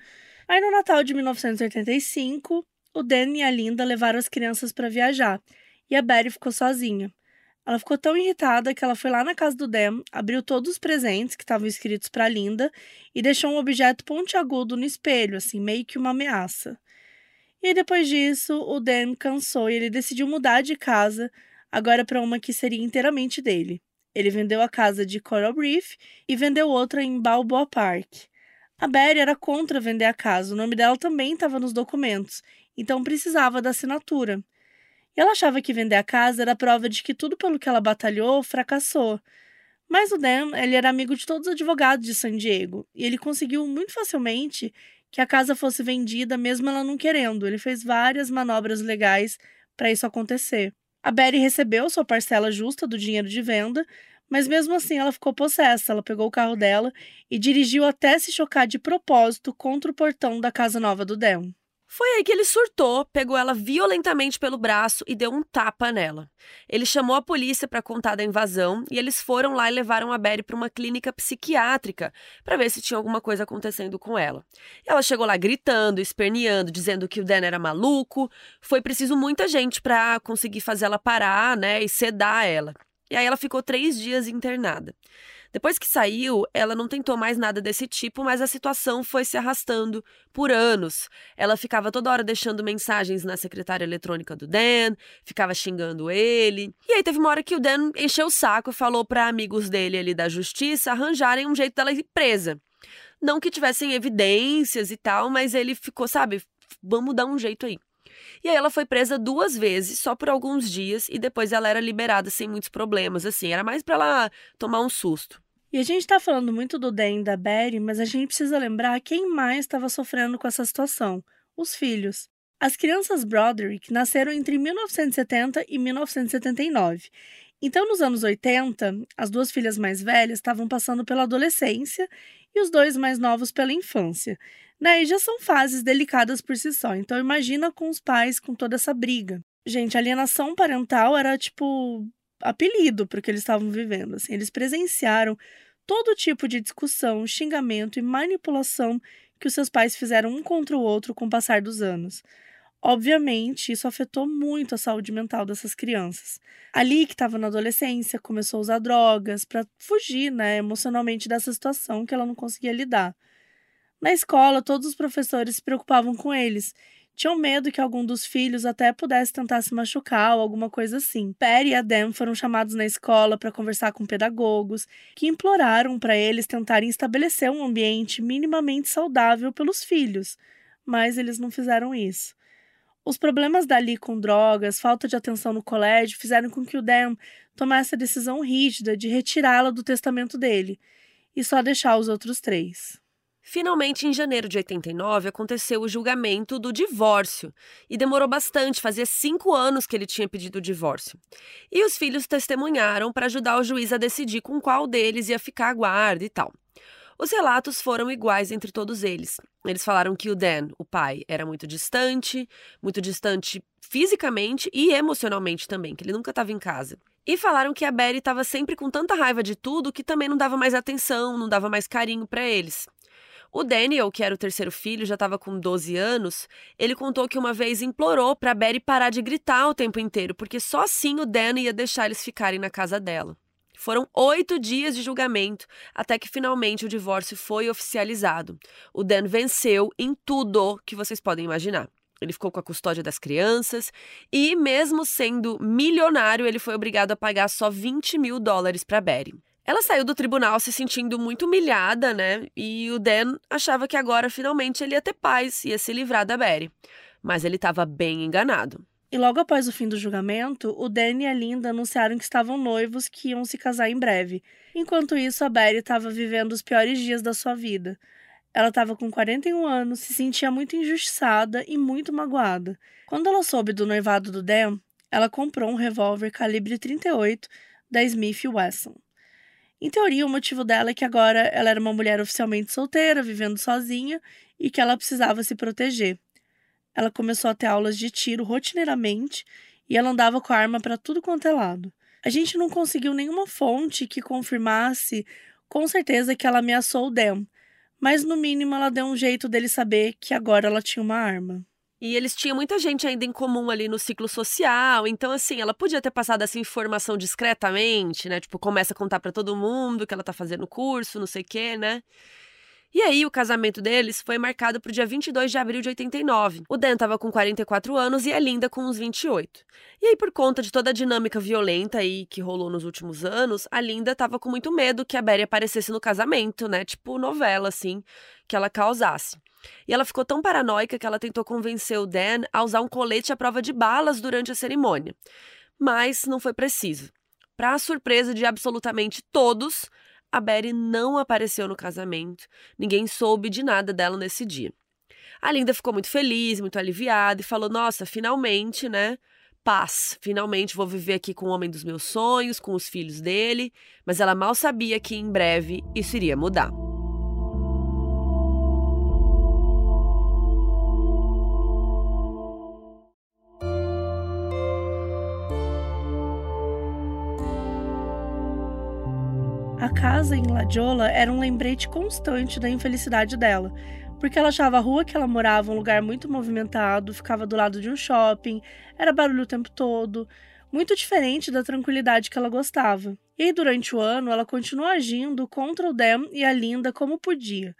Aí no Natal de 1985, o Dan e a Linda levaram as crianças para viajar e a Barry ficou sozinha. Ela ficou tão irritada que ela foi lá na casa do Dan, abriu todos os presentes que estavam escritos para Linda e deixou um objeto pontiagudo no espelho, assim, meio que uma ameaça. E depois disso, o Dan cansou e ele decidiu mudar de casa, agora para uma que seria inteiramente dele. Ele vendeu a casa de Coral Reef e vendeu outra em Balboa Park. A Betty era contra vender a casa, o nome dela também estava nos documentos, então precisava da assinatura. Ela achava que vender a casa era prova de que tudo pelo que ela batalhou fracassou. Mas o Dan, ele era amigo de todos os advogados de San Diego, e ele conseguiu muito facilmente que a casa fosse vendida mesmo ela não querendo. Ele fez várias manobras legais para isso acontecer. A Betty recebeu sua parcela justa do dinheiro de venda, mas mesmo assim ela ficou possessa. Ela pegou o carro dela e dirigiu até se chocar de propósito contra o portão da casa nova do Dan. Foi aí que ele surtou, pegou ela violentamente pelo braço e deu um tapa nela. Ele chamou a polícia para contar da invasão e eles foram lá e levaram a Betty para uma clínica psiquiátrica para ver se tinha alguma coisa acontecendo com ela. Ela chegou lá gritando, esperneando, dizendo que o Dan era maluco. Foi preciso muita gente para conseguir fazer ela parar, né, e sedar ela. E aí ela ficou três dias internada. Depois que saiu, ela não tentou mais nada desse tipo, mas a situação foi se arrastando por anos. Ela ficava toda hora deixando mensagens na secretária eletrônica do Dan, ficava xingando ele. E aí teve uma hora que o Dan encheu o saco e falou para amigos dele ali da justiça arranjarem um jeito dela ir presa. Não que tivessem evidências e tal, mas ele ficou, sabe, vamos dar um jeito aí. E aí ela foi presa duas vezes, só por alguns dias, e depois ela era liberada sem muitos problemas, assim. Era mais para ela tomar um susto. E a gente tá falando muito do Dan e da Barry, mas a gente precisa lembrar quem mais estava sofrendo com essa situação: os filhos. As crianças Broderick nasceram entre 1970 e 1979. Então, nos anos 80, as duas filhas mais velhas estavam passando pela adolescência e os dois mais novos pela infância. Daí já são fases delicadas por si só, então imagina com os pais com toda essa briga. Gente, alienação parental era tipo apelido para o que eles estavam vivendo. Assim, eles presenciaram todo tipo de discussão, xingamento e manipulação que os seus pais fizeram um contra o outro com o passar dos anos. Obviamente, isso afetou muito a saúde mental dessas crianças. Ali que estava na adolescência, começou a usar drogas para fugir, né, emocionalmente dessa situação que ela não conseguia lidar. Na escola, todos os professores se preocupavam com eles. Tinham medo que algum dos filhos até pudesse tentar se machucar ou alguma coisa assim. Perry e Adam foram chamados na escola para conversar com pedagogos, que imploraram para eles tentarem estabelecer um ambiente minimamente saudável pelos filhos, mas eles não fizeram isso. Os problemas dali com drogas, falta de atenção no colégio, fizeram com que o Dan tomasse a decisão rígida de retirá-la do testamento dele e só deixar os outros três. Finalmente, em janeiro de 89, aconteceu o julgamento do divórcio. E demorou bastante, fazia cinco anos que ele tinha pedido o divórcio. E os filhos testemunharam para ajudar o juiz a decidir com qual deles ia ficar a guarda e tal. Os relatos foram iguais entre todos eles. Eles falaram que o Dan, o pai, era muito distante, muito distante fisicamente e emocionalmente também, que ele nunca estava em casa. E falaram que a Betty estava sempre com tanta raiva de tudo que também não dava mais atenção, não dava mais carinho para eles. O Daniel, que era o terceiro filho, já estava com 12 anos. Ele contou que uma vez implorou para Betty parar de gritar o tempo inteiro, porque só assim o Dan ia deixar eles ficarem na casa dela. Foram oito dias de julgamento até que finalmente o divórcio foi oficializado. O Dan venceu em tudo que vocês podem imaginar. Ele ficou com a custódia das crianças e, mesmo sendo milionário, ele foi obrigado a pagar só 20 mil dólares para Betty. Ela saiu do tribunal se sentindo muito humilhada, né? E o Dan achava que agora finalmente ele ia ter paz, ia se livrar da Betty. Mas ele estava bem enganado. E logo após o fim do julgamento, o Dan e a Linda anunciaram que estavam noivos que iam se casar em breve. Enquanto isso, a Betty estava vivendo os piores dias da sua vida. Ela estava com 41 anos, se sentia muito injustiçada e muito magoada. Quando ela soube do noivado do Dan, ela comprou um revólver calibre 38 da Smith Wesson. Em teoria, o motivo dela é que agora ela era uma mulher oficialmente solteira, vivendo sozinha e que ela precisava se proteger. Ela começou a ter aulas de tiro rotineiramente e ela andava com a arma para tudo quanto é lado. A gente não conseguiu nenhuma fonte que confirmasse com certeza que ela ameaçou o Dan, mas no mínimo ela deu um jeito dele saber que agora ela tinha uma arma. E eles tinham muita gente ainda em comum ali no ciclo social, então assim, ela podia ter passado essa informação discretamente, né? Tipo, começa a contar para todo mundo que ela tá fazendo curso, não sei o quê, né? E aí, o casamento deles foi marcado para o dia 22 de abril de 89. O Dan estava com 44 anos e a Linda com uns 28. E aí, por conta de toda a dinâmica violenta aí que rolou nos últimos anos, a Linda estava com muito medo que a Berry aparecesse no casamento, né? Tipo novela, assim, que ela causasse. E ela ficou tão paranoica que ela tentou convencer o Dan a usar um colete à prova de balas durante a cerimônia. Mas não foi preciso. Para surpresa de absolutamente todos, a Betty não apareceu no casamento. Ninguém soube de nada dela nesse dia. A Linda ficou muito feliz, muito aliviada e falou: Nossa, finalmente, né? Paz. Finalmente vou viver aqui com o homem dos meus sonhos, com os filhos dele. Mas ela mal sabia que em breve isso iria mudar. A casa em Ladiola era um lembrete constante da infelicidade dela, porque ela achava a rua que ela morava um lugar muito movimentado, ficava do lado de um shopping, era barulho o tempo todo, muito diferente da tranquilidade que ela gostava. E aí, durante o ano, ela continuou agindo contra o Dan e a Linda como podia.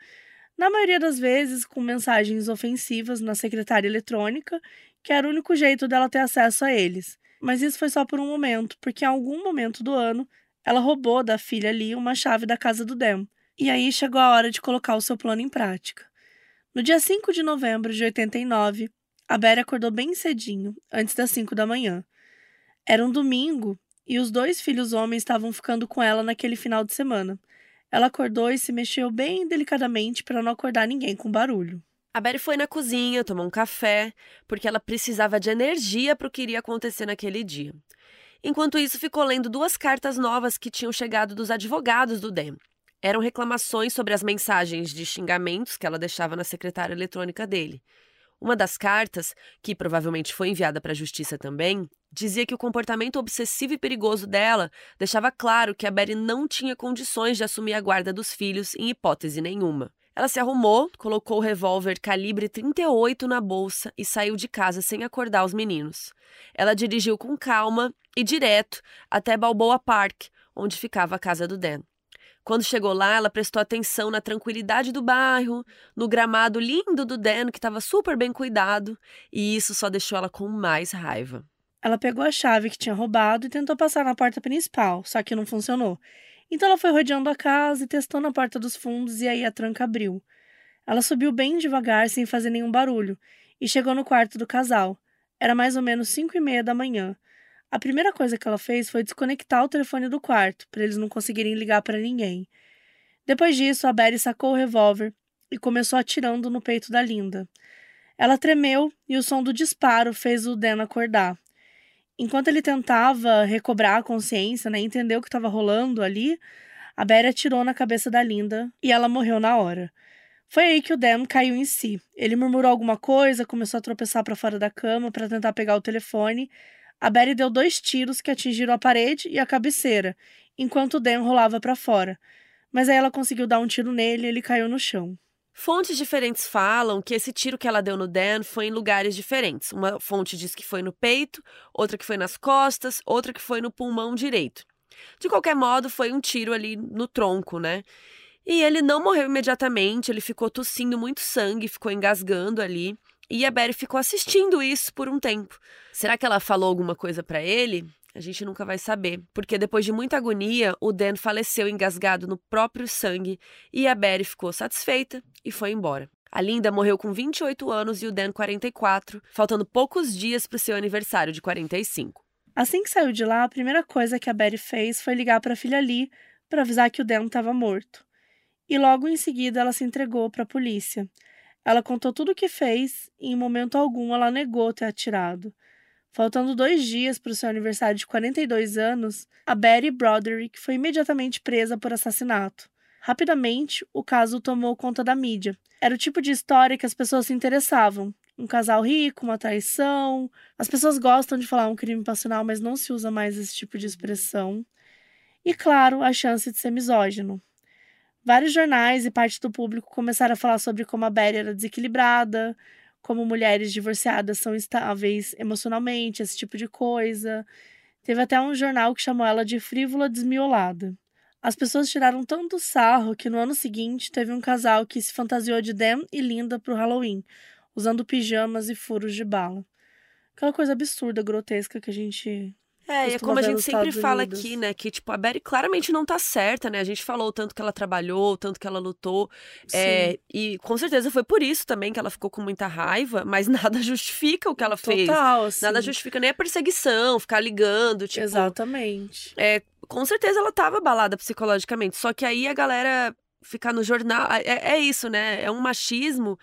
Na maioria das vezes, com mensagens ofensivas na secretária eletrônica, que era o único jeito dela ter acesso a eles. Mas isso foi só por um momento, porque em algum momento do ano ela roubou da filha Lee uma chave da casa do Dem. E aí chegou a hora de colocar o seu plano em prática. No dia 5 de novembro de 89, a Berry acordou bem cedinho, antes das 5 da manhã. Era um domingo e os dois filhos homens estavam ficando com ela naquele final de semana. Ela acordou e se mexeu bem delicadamente para não acordar ninguém com barulho. A Berry foi na cozinha, tomou um café, porque ela precisava de energia para o que iria acontecer naquele dia. Enquanto isso, ficou lendo duas cartas novas que tinham chegado dos advogados do DEM. Eram reclamações sobre as mensagens de xingamentos que ela deixava na secretária eletrônica dele. Uma das cartas, que provavelmente foi enviada para a justiça também, dizia que o comportamento obsessivo e perigoso dela deixava claro que a Betty não tinha condições de assumir a guarda dos filhos em hipótese nenhuma. Ela se arrumou, colocou o revólver calibre 38 na bolsa e saiu de casa sem acordar os meninos. Ela dirigiu com calma e direto até Balboa Park, onde ficava a casa do Dan. Quando chegou lá, ela prestou atenção na tranquilidade do bairro, no gramado lindo do Dan, que estava super bem cuidado, e isso só deixou ela com mais raiva. Ela pegou a chave que tinha roubado e tentou passar na porta principal, só que não funcionou. Então ela foi rodeando a casa e testando a porta dos fundos e aí a tranca abriu. Ela subiu bem devagar, sem fazer nenhum barulho, e chegou no quarto do casal. Era mais ou menos cinco e meia da manhã. A primeira coisa que ela fez foi desconectar o telefone do quarto, para eles não conseguirem ligar para ninguém. Depois disso, a Betty sacou o revólver e começou atirando no peito da Linda. Ela tremeu e o som do disparo fez o Dan acordar. Enquanto ele tentava recobrar a consciência, né, entender o que estava rolando ali, a Berry atirou na cabeça da Linda e ela morreu na hora. Foi aí que o Dan caiu em si. Ele murmurou alguma coisa, começou a tropeçar para fora da cama para tentar pegar o telefone. A Berry deu dois tiros que atingiram a parede e a cabeceira, enquanto o Dan rolava para fora. Mas aí ela conseguiu dar um tiro nele e ele caiu no chão. Fontes diferentes falam que esse tiro que ela deu no Dan foi em lugares diferentes. Uma fonte diz que foi no peito, outra que foi nas costas, outra que foi no pulmão direito. De qualquer modo, foi um tiro ali no tronco, né? E ele não morreu imediatamente, ele ficou tossindo muito sangue, ficou engasgando ali. E a Berry ficou assistindo isso por um tempo. Será que ela falou alguma coisa para ele? A gente nunca vai saber, porque depois de muita agonia, o Dan faleceu engasgado no próprio sangue e a Berry ficou satisfeita e foi embora. A Linda morreu com 28 anos e o Dan 44, faltando poucos dias para o seu aniversário de 45. Assim que saiu de lá, a primeira coisa que a Betty fez foi ligar para a filha Lee para avisar que o Dan estava morto. E logo em seguida ela se entregou para a polícia. Ela contou tudo o que fez e, em momento algum, ela negou ter atirado. Faltando dois dias para o seu aniversário de 42 anos, a Betty Broderick foi imediatamente presa por assassinato. Rapidamente, o caso tomou conta da mídia. Era o tipo de história que as pessoas se interessavam. Um casal rico, uma traição. As pessoas gostam de falar um crime passional, mas não se usa mais esse tipo de expressão. E, claro, a chance de ser misógino. Vários jornais e parte do público começaram a falar sobre como a Betty era desequilibrada, como mulheres divorciadas são instáveis emocionalmente, esse tipo de coisa. Teve até um jornal que chamou ela de frívola desmiolada. As pessoas tiraram tanto sarro que no ano seguinte teve um casal que se fantasiou de Dan e Linda para o Halloween, usando pijamas e furos de bala. Aquela coisa absurda, grotesca que a gente é, e é como a gente sempre fala Unidos. aqui, né? Que, tipo, a Betty claramente não tá certa, né? A gente falou o tanto que ela trabalhou, o tanto que ela lutou. É, e com certeza foi por isso também que ela ficou com muita raiva, mas <laughs> nada justifica o que ela fez. Total, assim. Nada justifica nem a perseguição, ficar ligando, tipo. Exatamente. É, com certeza ela tava abalada psicologicamente. Só que aí a galera ficar no jornal. É, é isso, né? É um machismo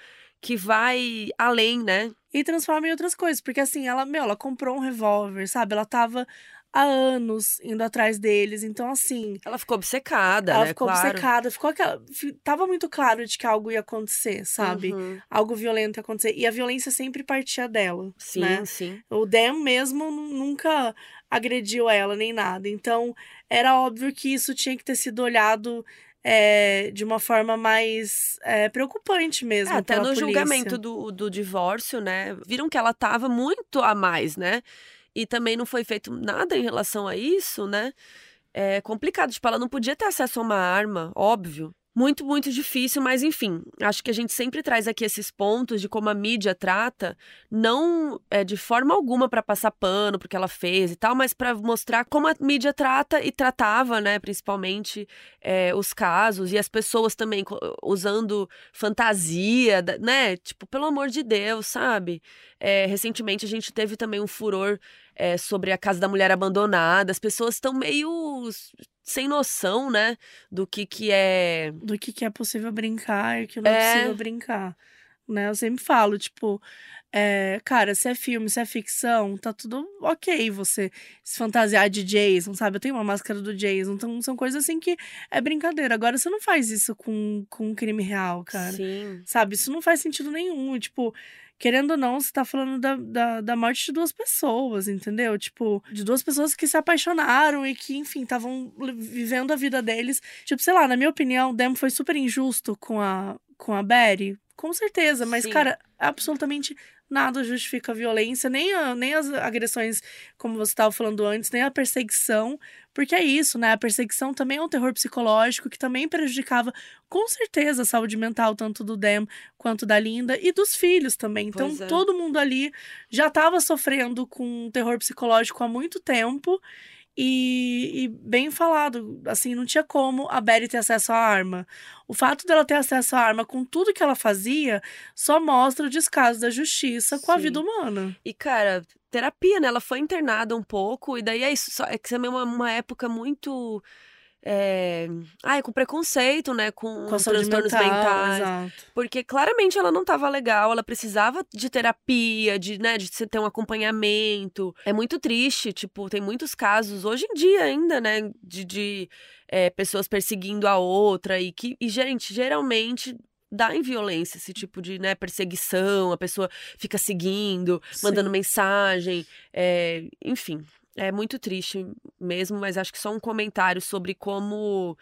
que vai além, né? e transforma em outras coisas. Porque assim, ela, meu, ela comprou um revólver, sabe? Ela tava há anos indo atrás deles. Então, assim. Ela ficou obcecada, ela né? ficou claro. obcecada. Ficou aquela. Tava muito claro de que algo ia acontecer, sabe? Uhum. Algo violento ia acontecer. E a violência sempre partia dela. Sim, né? sim. O Dan mesmo nunca agrediu ela, nem nada. Então, era óbvio que isso tinha que ter sido olhado é, de uma forma mais é, preocupante mesmo. É, até no polícia. julgamento do, do divórcio, né? Viram que ela estava muito a mais, né? E também não foi feito nada em relação a isso, né? É complicado. Tipo, ela não podia ter acesso a uma arma, óbvio muito, muito difícil, mas enfim, acho que a gente sempre traz aqui esses pontos de como a mídia trata, não é de forma alguma para passar pano porque ela fez e tal, mas para mostrar como a mídia trata e tratava, né, principalmente é, os casos e as pessoas também usando fantasia, né, tipo, pelo amor de Deus, sabe? É, recentemente a gente teve também um furor é, sobre a casa da mulher abandonada, as pessoas estão meio sem noção, né, do que que é... Do que que é possível brincar e que não é, É. possível brincar, né? Eu sempre falo, tipo, é, cara, se é filme, se é ficção, tá tudo ok você se fantasiar de Jason, sabe? Eu tenho uma máscara do Jason, então são coisas assim que é brincadeira. Agora, você não faz isso com, com um crime real, cara. Sim. Sabe? Isso não faz sentido nenhum. Tipo, querendo ou não, você tá falando da, da, da morte de duas pessoas, entendeu? Tipo, de duas pessoas que se apaixonaram e que, enfim, estavam vivendo a vida deles. Tipo, sei lá, na minha opinião, o Dem foi super injusto com a, com a Betty. Com certeza, mas, Sim. cara, absolutamente nada justifica a violência, nem, a, nem as agressões, como você estava falando antes, nem a perseguição, porque é isso, né? A perseguição também é um terror psicológico que também prejudicava, com certeza, a saúde mental, tanto do Dem quanto da Linda e dos filhos também. Então, é. todo mundo ali já estava sofrendo com um terror psicológico há muito tempo. E, e bem falado, assim, não tinha como a Betty ter acesso à arma. O fato dela ter acesso à arma com tudo que ela fazia só mostra o descaso da justiça com a Sim. vida humana. E, cara, terapia, né? Ela foi internada um pouco, e daí é isso. Só, é que também é uma, uma época muito. É... Ai, com preconceito, né? Com, Com transtornos mental, mentais. exato. Porque claramente ela não estava legal, ela precisava de terapia, de, né, de ter um acompanhamento. É muito triste, tipo, tem muitos casos, hoje em dia ainda, né, de, de é, pessoas perseguindo a outra e que, e, gente, geralmente dá em violência esse tipo de né, perseguição, a pessoa fica seguindo, mandando Sim. mensagem, é, enfim. É muito triste mesmo, mas acho que só um comentário sobre como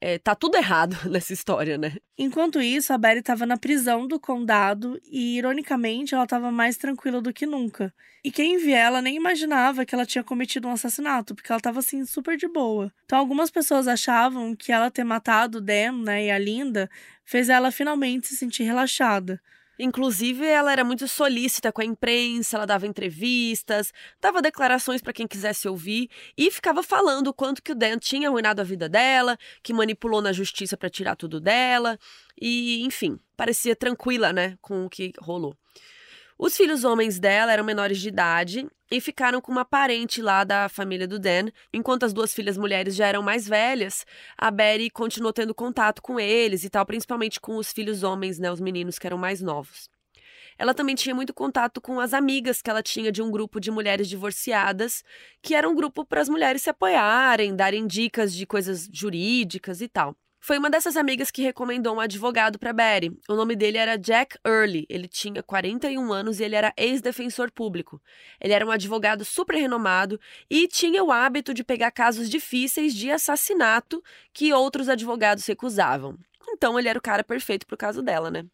é, tá tudo errado <laughs> nessa história, né? Enquanto isso, a Betty estava na prisão do condado e, ironicamente, ela estava mais tranquila do que nunca. E quem via ela nem imaginava que ela tinha cometido um assassinato, porque ela estava assim super de boa. Então, algumas pessoas achavam que ela ter matado o Dan, né, e a Linda, fez ela finalmente se sentir relaxada. Inclusive, ela era muito solícita com a imprensa, ela dava entrevistas, dava declarações para quem quisesse ouvir e ficava falando o quanto que o Dan tinha arruinado a vida dela, que manipulou na justiça para tirar tudo dela e, enfim, parecia tranquila, né, com o que rolou. Os filhos homens dela eram menores de idade e ficaram com uma parente lá da família do Dan. Enquanto as duas filhas mulheres já eram mais velhas, a Betty continuou tendo contato com eles e tal, principalmente com os filhos homens, né, os meninos que eram mais novos. Ela também tinha muito contato com as amigas que ela tinha de um grupo de mulheres divorciadas, que era um grupo para as mulheres se apoiarem, darem dicas de coisas jurídicas e tal. Foi uma dessas amigas que recomendou um advogado para Betty. O nome dele era Jack Early. Ele tinha 41 anos e ele era ex-defensor público. Ele era um advogado super renomado e tinha o hábito de pegar casos difíceis de assassinato que outros advogados recusavam. Então ele era o cara perfeito pro caso dela, né?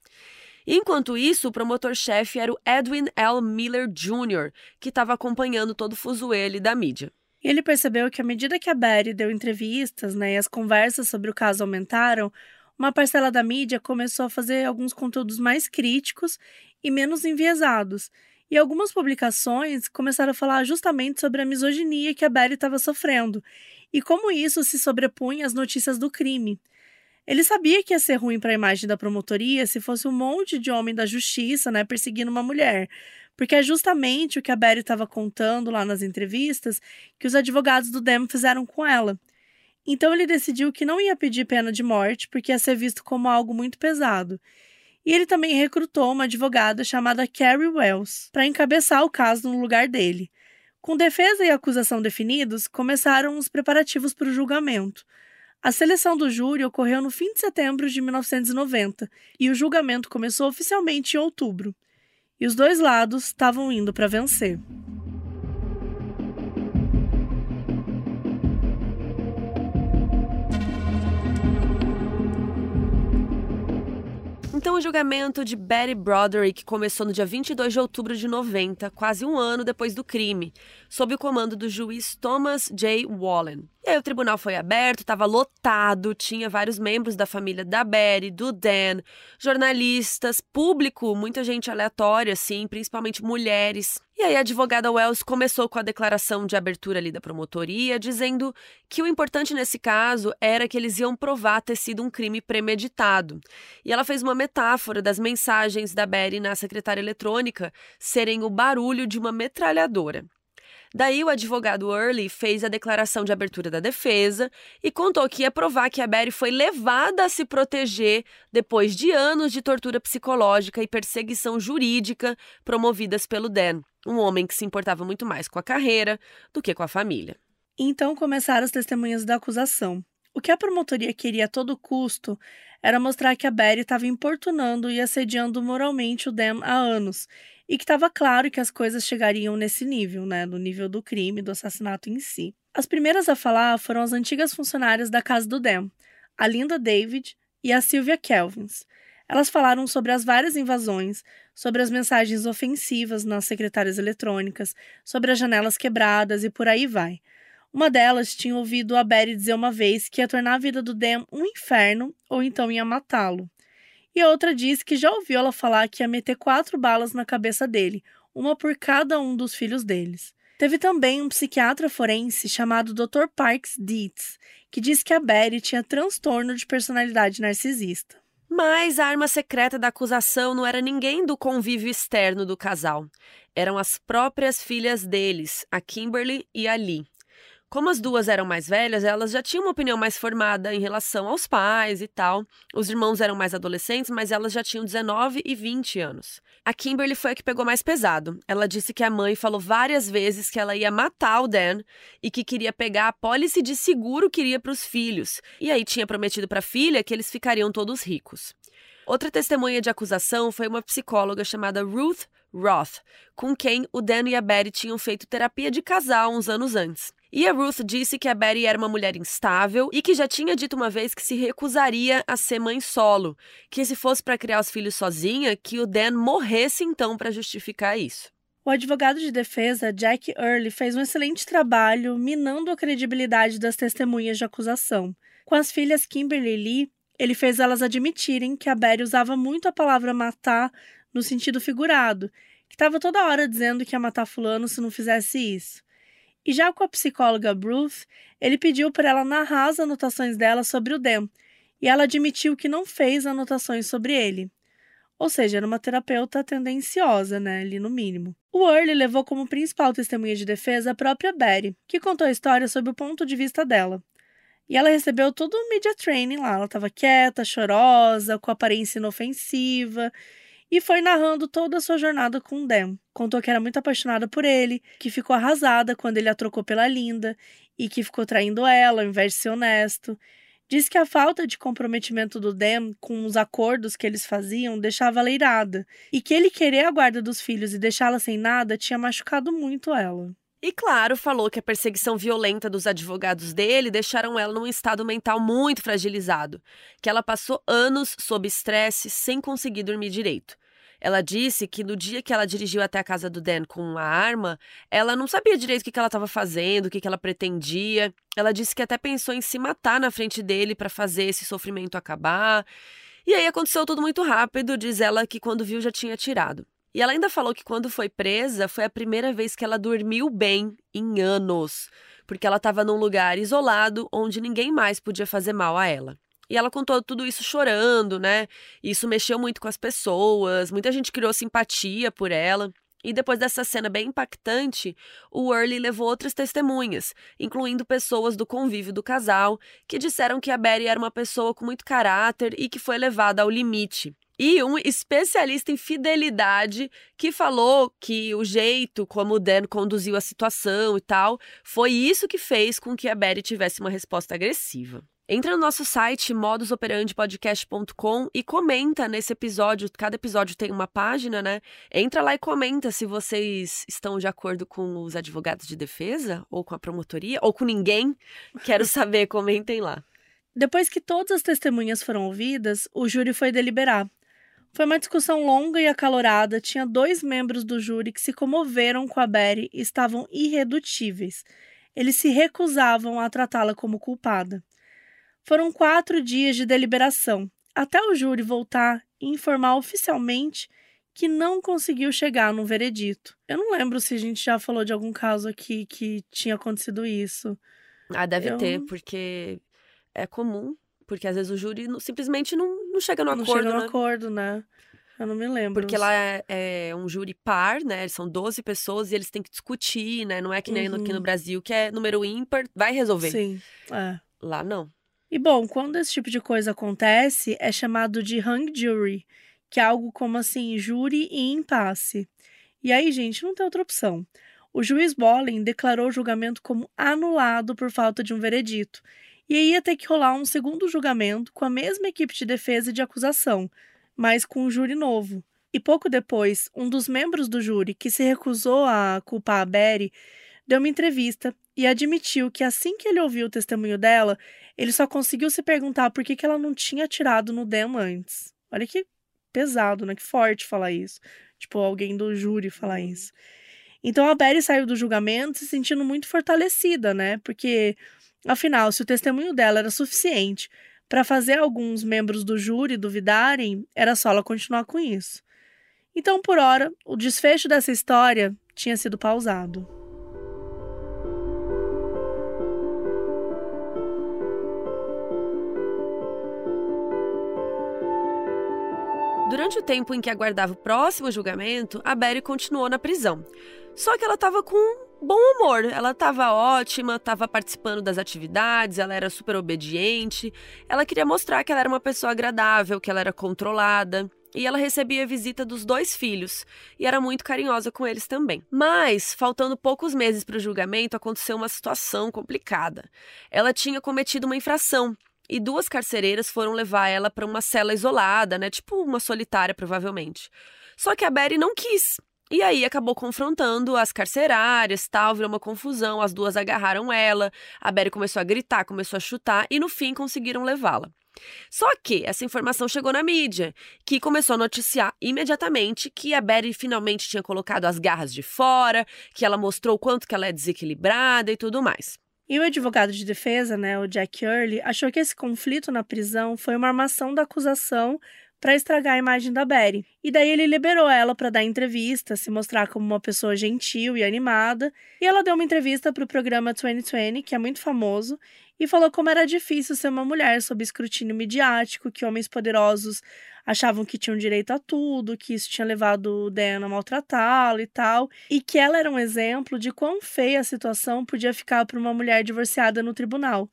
Enquanto isso, o promotor-chefe era o Edwin L. Miller Jr., que estava acompanhando todo o fuzuele da mídia. E ele percebeu que à medida que a Betty deu entrevistas né, e as conversas sobre o caso aumentaram, uma parcela da mídia começou a fazer alguns conteúdos mais críticos e menos enviesados. E algumas publicações começaram a falar justamente sobre a misoginia que a Betty estava sofrendo e como isso se sobrepunha às notícias do crime. Ele sabia que ia ser ruim para a imagem da promotoria se fosse um monte de homem da justiça, né, perseguindo uma mulher, porque é justamente o que a Betty estava contando lá nas entrevistas que os advogados do Dem fizeram com ela. Então ele decidiu que não ia pedir pena de morte, porque ia ser visto como algo muito pesado. E ele também recrutou uma advogada chamada Carrie Wells para encabeçar o caso no lugar dele. Com defesa e acusação definidos, começaram os preparativos para o julgamento. A seleção do júri ocorreu no fim de setembro de 1990 e o julgamento começou oficialmente em outubro e os dois lados estavam indo para vencer. Então, o julgamento de Betty Broderick começou no dia 22 de outubro de 90, quase um ano depois do crime, sob o comando do juiz Thomas J. Wallen. E aí o tribunal foi aberto, estava lotado, tinha vários membros da família da Betty, do Dan, jornalistas, público, muita gente aleatória, assim, principalmente mulheres. E aí a advogada Wells começou com a declaração de abertura ali da promotoria, dizendo que o importante nesse caso era que eles iam provar ter sido um crime premeditado. E ela fez uma metáfora das mensagens da Betty na secretária eletrônica serem o barulho de uma metralhadora. Daí o advogado Early fez a declaração de abertura da defesa e contou que ia provar que a Berry foi levada a se proteger depois de anos de tortura psicológica e perseguição jurídica promovidas pelo Dan, um homem que se importava muito mais com a carreira do que com a família. Então começaram as testemunhas da acusação. O que a promotoria queria a todo custo era mostrar que a Betty estava importunando e assediando moralmente o Dan há anos e que estava claro que as coisas chegariam nesse nível, né, no nível do crime, do assassinato em si. As primeiras a falar foram as antigas funcionárias da casa do Dan, a Linda David e a Sylvia Kelvins. Elas falaram sobre as várias invasões, sobre as mensagens ofensivas nas secretárias eletrônicas, sobre as janelas quebradas e por aí vai. Uma delas tinha ouvido a Betty dizer uma vez que ia tornar a vida do Dan um inferno ou então ia matá-lo e a outra disse que já ouviu ela falar que ia meter quatro balas na cabeça dele, uma por cada um dos filhos deles. Teve também um psiquiatra forense chamado Dr. Parks Dietz, que disse que a Betty tinha transtorno de personalidade narcisista. Mas a arma secreta da acusação não era ninguém do convívio externo do casal. Eram as próprias filhas deles, a Kimberly e a Lee. Como as duas eram mais velhas, elas já tinham uma opinião mais formada em relação aos pais e tal. Os irmãos eram mais adolescentes, mas elas já tinham 19 e 20 anos. A Kimberly foi a que pegou mais pesado. Ela disse que a mãe falou várias vezes que ela ia matar o Dan e que queria pegar a pólice de seguro que iria para os filhos. E aí tinha prometido para a filha que eles ficariam todos ricos. Outra testemunha de acusação foi uma psicóloga chamada Ruth Roth, com quem o Dan e a Betty tinham feito terapia de casal uns anos antes. E a Ruth disse que a Betty era uma mulher instável e que já tinha dito uma vez que se recusaria a ser mãe solo, que se fosse para criar os filhos sozinha, que o Dan morresse então para justificar isso. O advogado de defesa, Jack Early, fez um excelente trabalho minando a credibilidade das testemunhas de acusação. Com as filhas Kimberly e Lee, ele fez elas admitirem que a Betty usava muito a palavra matar no sentido figurado, que estava toda hora dizendo que ia matar fulano se não fizesse isso. E já com a psicóloga Ruth, ele pediu para ela narrar as anotações dela sobre o Dan, e ela admitiu que não fez anotações sobre ele. Ou seja, era uma terapeuta tendenciosa, né, ali no mínimo. O Early levou como principal testemunha de defesa a própria Betty, que contou a história sob o ponto de vista dela. E ela recebeu todo o media training lá. Ela estava quieta, chorosa, com aparência inofensiva e foi narrando toda a sua jornada com Dan. Contou que era muito apaixonada por ele, que ficou arrasada quando ele a trocou pela Linda e que ficou traindo ela ao invés de ser honesto. Diz que a falta de comprometimento do Dan com os acordos que eles faziam deixava ela irada e que ele querer a guarda dos filhos e deixá-la sem nada tinha machucado muito ela. E claro, falou que a perseguição violenta dos advogados dele deixaram ela num estado mental muito fragilizado, que ela passou anos sob estresse sem conseguir dormir direito. Ela disse que no dia que ela dirigiu até a casa do Dan com a arma, ela não sabia direito o que ela estava fazendo, o que ela pretendia. Ela disse que até pensou em se matar na frente dele para fazer esse sofrimento acabar. E aí aconteceu tudo muito rápido, diz ela que quando viu já tinha tirado. E ela ainda falou que quando foi presa foi a primeira vez que ela dormiu bem em anos, porque ela estava num lugar isolado onde ninguém mais podia fazer mal a ela. E ela contou tudo isso chorando, né? Isso mexeu muito com as pessoas, muita gente criou simpatia por ela. E depois dessa cena bem impactante, o Early levou outras testemunhas, incluindo pessoas do convívio do casal, que disseram que a Betty era uma pessoa com muito caráter e que foi levada ao limite. E um especialista em fidelidade que falou que o jeito como o Dan conduziu a situação e tal foi isso que fez com que a Betty tivesse uma resposta agressiva. Entra no nosso site modusoperandipodcast.com e comenta nesse episódio. Cada episódio tem uma página, né? Entra lá e comenta se vocês estão de acordo com os advogados de defesa, ou com a promotoria, ou com ninguém. Quero <laughs> saber, comentem lá. Depois que todas as testemunhas foram ouvidas, o júri foi deliberar. Foi uma discussão longa e acalorada. Tinha dois membros do júri que se comoveram com a Betty e estavam irredutíveis. Eles se recusavam a tratá-la como culpada. Foram quatro dias de deliberação, até o júri voltar e informar oficialmente que não conseguiu chegar no veredito. Eu não lembro se a gente já falou de algum caso aqui que tinha acontecido isso. Ah, deve Eu... ter, porque é comum. Porque às vezes o júri simplesmente não, não chega no não acordo. Não chega no né? acordo, né? Eu não me lembro. Porque lá é, é, um júri par, né? São 12 pessoas e eles têm que discutir, né? Não é que nem uhum. aqui no uhum. Brasil, que é número ímpar, vai resolver. Sim, é. Lá não. E bom, quando esse tipo de coisa acontece, é chamado de hung jury, que é algo como assim, júri e impasse. E aí, gente, não tem outra opção. O juiz Bolling declarou o julgamento como anulado por falta de um veredito. E aí ia ter que rolar um segundo julgamento com a mesma equipe de defesa e de acusação, mas com um júri novo. E pouco depois, um dos membros do júri que se recusou a culpar a Berry deu uma entrevista e admitiu que assim que ele ouviu o testemunho dela, ele só conseguiu se perguntar por que, que ela não tinha atirado no Dan antes. Olha que pesado, né? Que forte falar isso. Tipo, alguém do júri falar uhum. isso. Então a Berry saiu do julgamento se sentindo muito fortalecida, né? Porque, afinal, se o testemunho dela era suficiente para fazer alguns membros do júri duvidarem, era só ela continuar com isso. Então, por hora, o desfecho dessa história tinha sido pausado. Durante o tempo em que aguardava o próximo julgamento, a Betty continuou na prisão. Só que ela estava com bom humor, ela estava ótima, estava participando das atividades, ela era super obediente. Ela queria mostrar que ela era uma pessoa agradável, que ela era controlada. E ela recebia visita dos dois filhos e era muito carinhosa com eles também. Mas, faltando poucos meses para o julgamento, aconteceu uma situação complicada. Ela tinha cometido uma infração e duas carcereiras foram levar ela para uma cela isolada, né? Tipo uma solitária, provavelmente. Só que a Betty não quis. E aí acabou confrontando as carcerárias, tal, virou uma confusão, as duas agarraram ela, a Betty começou a gritar, começou a chutar e no fim conseguiram levá-la. Só que essa informação chegou na mídia, que começou a noticiar imediatamente que a Betty finalmente tinha colocado as garras de fora, que ela mostrou o quanto que ela é desequilibrada e tudo mais. E o advogado de defesa, né, o Jack Early, achou que esse conflito na prisão foi uma armação da acusação para estragar a imagem da Betty. E daí ele liberou ela para dar entrevista, se mostrar como uma pessoa gentil e animada. E ela deu uma entrevista para o programa 2020, que é muito famoso, e falou como era difícil ser uma mulher sob escrutínio midiático, que homens poderosos achavam que tinham direito a tudo, que isso tinha levado Dan a maltratá-la e tal, e que ela era um exemplo de quão feia a situação podia ficar para uma mulher divorciada no tribunal.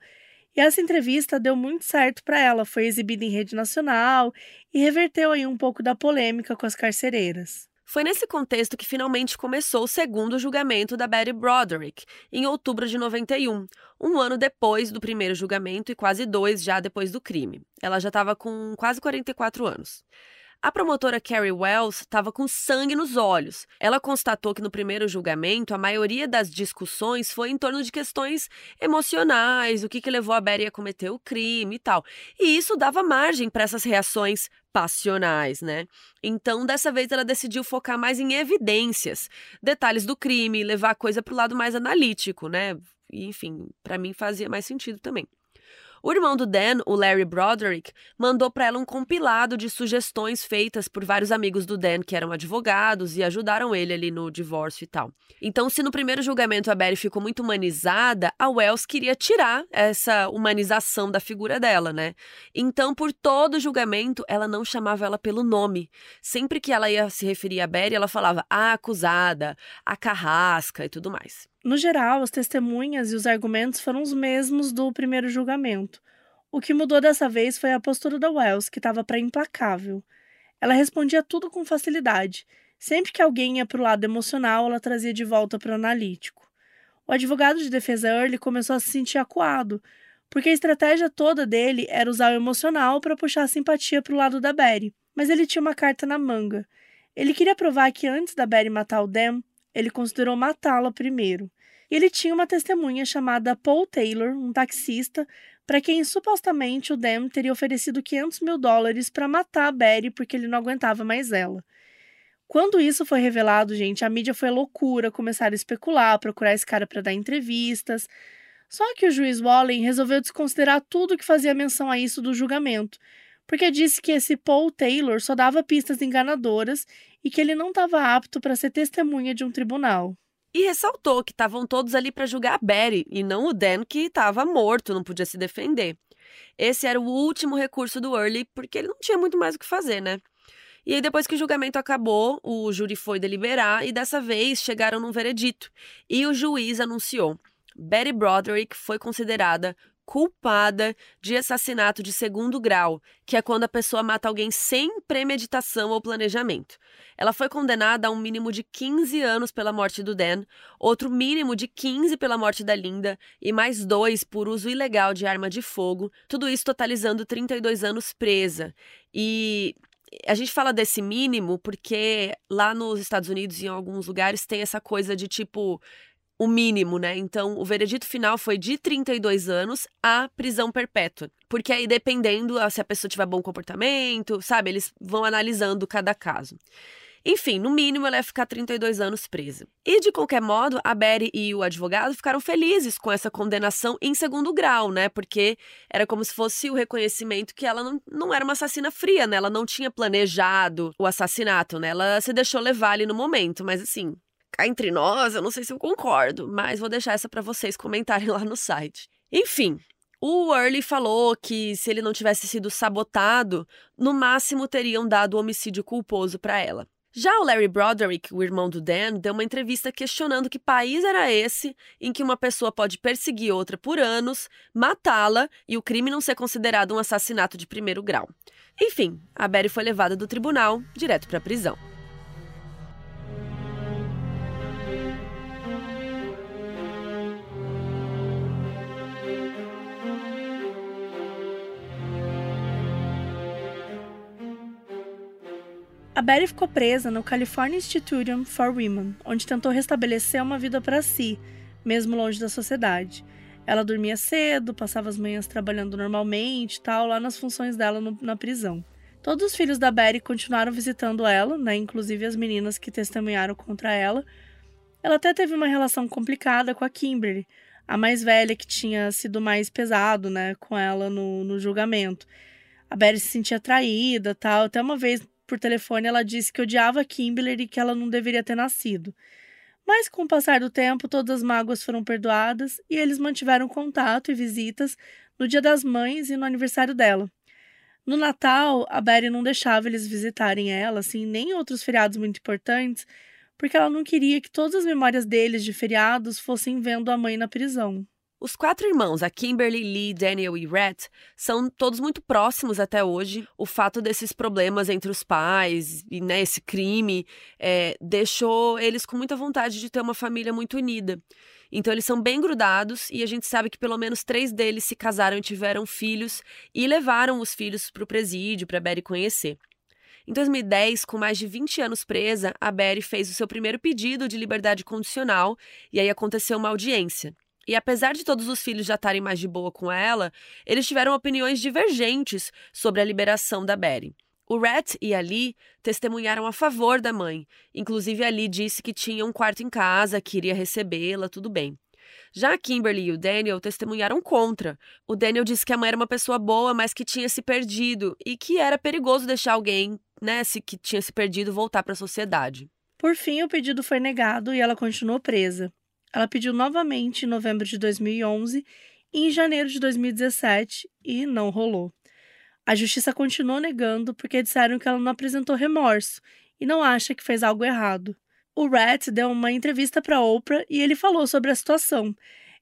E essa entrevista deu muito certo para ela, foi exibida em rede nacional e reverteu aí um pouco da polêmica com as carcereiras. Foi nesse contexto que finalmente começou o segundo julgamento da Betty Broderick, em outubro de 91, um ano depois do primeiro julgamento e quase dois já depois do crime. Ela já estava com quase 44 anos. A promotora Carrie Wells estava com sangue nos olhos. Ela constatou que no primeiro julgamento a maioria das discussões foi em torno de questões emocionais, o que, que levou a Betty a cometer o crime e tal. E isso dava margem para essas reações passionais, né? Então, dessa vez ela decidiu focar mais em evidências, detalhes do crime, levar a coisa para o lado mais analítico, né? Enfim, para mim fazia mais sentido também. O irmão do Dan, o Larry Broderick, mandou para ela um compilado de sugestões feitas por vários amigos do Dan que eram advogados e ajudaram ele ali no divórcio e tal. Então, se no primeiro julgamento a Barry ficou muito humanizada, a Wells queria tirar essa humanização da figura dela, né? Então, por todo o julgamento, ela não chamava ela pelo nome. Sempre que ela ia se referir a Barry, ela falava a acusada, a carrasca e tudo mais. No geral, as testemunhas e os argumentos foram os mesmos do primeiro julgamento. O que mudou dessa vez foi a postura da Wells, que estava para implacável. Ela respondia tudo com facilidade. Sempre que alguém ia para o lado emocional, ela trazia de volta para o analítico. O advogado de defesa Early começou a se sentir acuado, porque a estratégia toda dele era usar o emocional para puxar a simpatia para o lado da Betty. Mas ele tinha uma carta na manga. Ele queria provar que antes da Betty matar o Dan, ele considerou matá-la primeiro. E ele tinha uma testemunha chamada Paul Taylor, um taxista, para quem supostamente o Dem teria oferecido 500 mil dólares para matar a Betty porque ele não aguentava mais ela. Quando isso foi revelado, gente, a mídia foi loucura, começaram a especular, procurar esse cara para dar entrevistas. Só que o juiz Wallen resolveu desconsiderar tudo que fazia menção a isso do julgamento, porque disse que esse Paul Taylor só dava pistas enganadoras e que ele não estava apto para ser testemunha de um tribunal. E ressaltou que estavam todos ali para julgar a Betty e não o Dan, que estava morto, não podia se defender. Esse era o último recurso do Early, porque ele não tinha muito mais o que fazer, né? E aí, depois que o julgamento acabou, o júri foi deliberar e dessa vez chegaram num veredito. E o juiz anunciou: Betty Broderick foi considerada culpada de assassinato de segundo grau, que é quando a pessoa mata alguém sem premeditação ou planejamento. Ela foi condenada a um mínimo de 15 anos pela morte do Dan, outro mínimo de 15 pela morte da Linda e mais dois por uso ilegal de arma de fogo, tudo isso totalizando 32 anos presa. E a gente fala desse mínimo porque lá nos Estados Unidos em alguns lugares tem essa coisa de tipo o mínimo, né? Então, o veredito final foi de 32 anos a prisão perpétua. Porque aí, dependendo ah, se a pessoa tiver bom comportamento, sabe? Eles vão analisando cada caso. Enfim, no mínimo ela ia ficar 32 anos presa. E de qualquer modo, a Betty e o advogado ficaram felizes com essa condenação em segundo grau, né? Porque era como se fosse o reconhecimento que ela não, não era uma assassina fria, né? Ela não tinha planejado o assassinato, né? Ela se deixou levar ali no momento, mas assim, cá entre nós, eu não sei se eu concordo, mas vou deixar essa para vocês comentarem lá no site. Enfim, o Early falou que se ele não tivesse sido sabotado, no máximo teriam dado homicídio culposo para ela. Já o Larry Broderick, o irmão do Dan, deu uma entrevista questionando que país era esse em que uma pessoa pode perseguir outra por anos, matá-la e o crime não ser considerado um assassinato de primeiro grau. Enfim, a Berry foi levada do tribunal direto para a prisão. A Betty ficou presa no California Institute for Women, onde tentou restabelecer uma vida para si, mesmo longe da sociedade. Ela dormia cedo, passava as manhãs trabalhando normalmente, tal, lá nas funções dela no, na prisão. Todos os filhos da Betty continuaram visitando ela, né, inclusive as meninas que testemunharam contra ela. Ela até teve uma relação complicada com a Kimberly, a mais velha que tinha sido mais pesado, né, com ela no, no julgamento. A Barry se sentia traída, tal. Até uma vez por telefone ela disse que odiava Kimberly e que ela não deveria ter nascido. Mas com o passar do tempo, todas as mágoas foram perdoadas e eles mantiveram contato e visitas no Dia das Mães e no aniversário dela. No Natal, a Betty não deixava eles visitarem ela, assim, nem outros feriados muito importantes, porque ela não queria que todas as memórias deles de feriados fossem vendo a mãe na prisão. Os quatro irmãos, a Kimberly, Lee, Daniel e Rhett, são todos muito próximos até hoje. O fato desses problemas entre os pais e né, esse crime é, deixou eles com muita vontade de ter uma família muito unida. Então eles são bem grudados e a gente sabe que pelo menos três deles se casaram e tiveram filhos e levaram os filhos para o presídio para Betty conhecer. Em 2010, com mais de 20 anos presa, a Betty fez o seu primeiro pedido de liberdade condicional e aí aconteceu uma audiência. E apesar de todos os filhos já estarem mais de boa com ela, eles tiveram opiniões divergentes sobre a liberação da Betty. O Rat e a Lee testemunharam a favor da mãe. Inclusive, a Lee disse que tinha um quarto em casa, que iria recebê-la, tudo bem. Já a Kimberly e o Daniel testemunharam contra. O Daniel disse que a mãe era uma pessoa boa, mas que tinha se perdido e que era perigoso deixar alguém, né, se, que tinha se perdido, voltar para a sociedade. Por fim, o pedido foi negado e ela continuou presa. Ela pediu novamente em novembro de 2011 e em janeiro de 2017 e não rolou. A justiça continuou negando porque disseram que ela não apresentou remorso e não acha que fez algo errado. O Rat deu uma entrevista para Oprah e ele falou sobre a situação.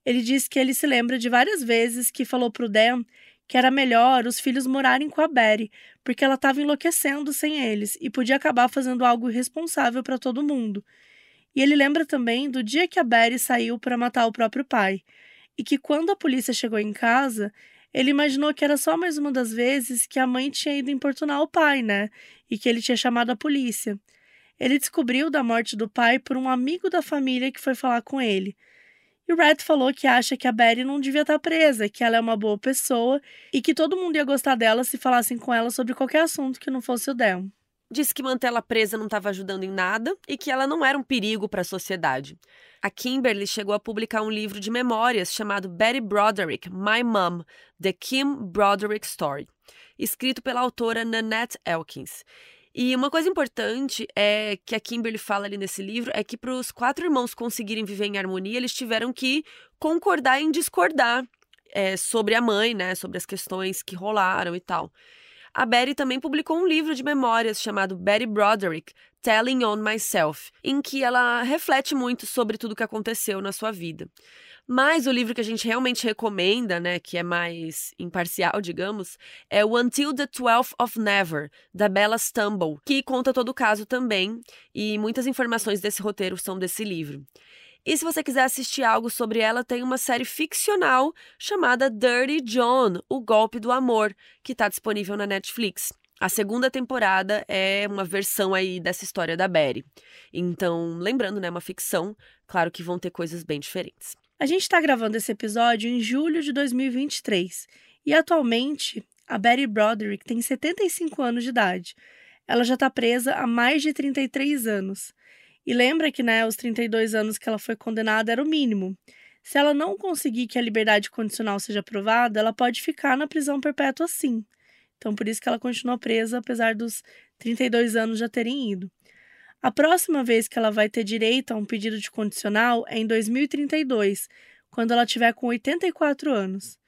Ele disse que ele se lembra de várias vezes que falou para o Dan que era melhor os filhos morarem com a Betty, porque ela estava enlouquecendo sem eles e podia acabar fazendo algo irresponsável para todo mundo. E ele lembra também do dia que a Betty saiu para matar o próprio pai, e que quando a polícia chegou em casa, ele imaginou que era só mais uma das vezes que a mãe tinha ido importunar o pai, né? E que ele tinha chamado a polícia. Ele descobriu da morte do pai por um amigo da família que foi falar com ele. E o Red falou que acha que a Betty não devia estar presa, que ela é uma boa pessoa e que todo mundo ia gostar dela se falassem com ela sobre qualquer assunto que não fosse o dela disse que mantê-la presa não estava ajudando em nada e que ela não era um perigo para a sociedade. A Kimberly chegou a publicar um livro de memórias chamado Betty Broderick, My Mom: The Kim Broderick Story, escrito pela autora Nanette Elkins. E uma coisa importante é que a Kimberly fala ali nesse livro é que para os quatro irmãos conseguirem viver em harmonia, eles tiveram que concordar em discordar é, sobre a mãe, né, sobre as questões que rolaram e tal. A Betty também publicou um livro de memórias chamado Betty Broderick, Telling on Myself, em que ela reflete muito sobre tudo o que aconteceu na sua vida. Mas o livro que a gente realmente recomenda, né, que é mais imparcial, digamos, é o Until the Twelfth of Never, da Bella Stumble, que conta todo o caso também, e muitas informações desse roteiro são desse livro. E se você quiser assistir algo sobre ela, tem uma série ficcional chamada Dirty John, O Golpe do Amor, que está disponível na Netflix. A segunda temporada é uma versão aí dessa história da Betty. Então, lembrando, né, uma ficção, claro que vão ter coisas bem diferentes. A gente está gravando esse episódio em julho de 2023 e atualmente a Betty Broderick tem 75 anos de idade. Ela já está presa há mais de 33 anos. E lembra que, né, os 32 anos que ela foi condenada era o mínimo. Se ela não conseguir que a liberdade condicional seja aprovada, ela pode ficar na prisão perpétua sim. Então, por isso que ela continua presa, apesar dos 32 anos já terem ido. A próxima vez que ela vai ter direito a um pedido de condicional é em 2032, quando ela tiver com 84 anos.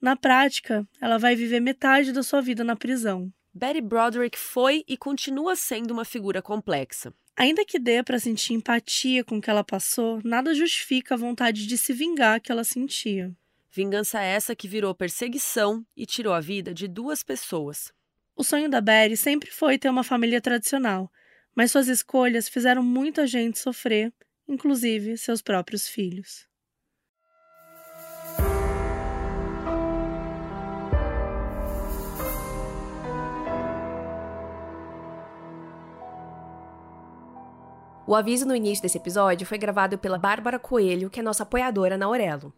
Na prática, ela vai viver metade da sua vida na prisão. Betty Broderick foi e continua sendo uma figura complexa. Ainda que dê para sentir empatia com o que ela passou, nada justifica a vontade de se vingar que ela sentia. Vingança essa que virou perseguição e tirou a vida de duas pessoas. O sonho da Betty sempre foi ter uma família tradicional, mas suas escolhas fizeram muita gente sofrer, inclusive seus próprios filhos. O aviso no início desse episódio foi gravado pela Bárbara Coelho, que é nossa apoiadora na Aurelo.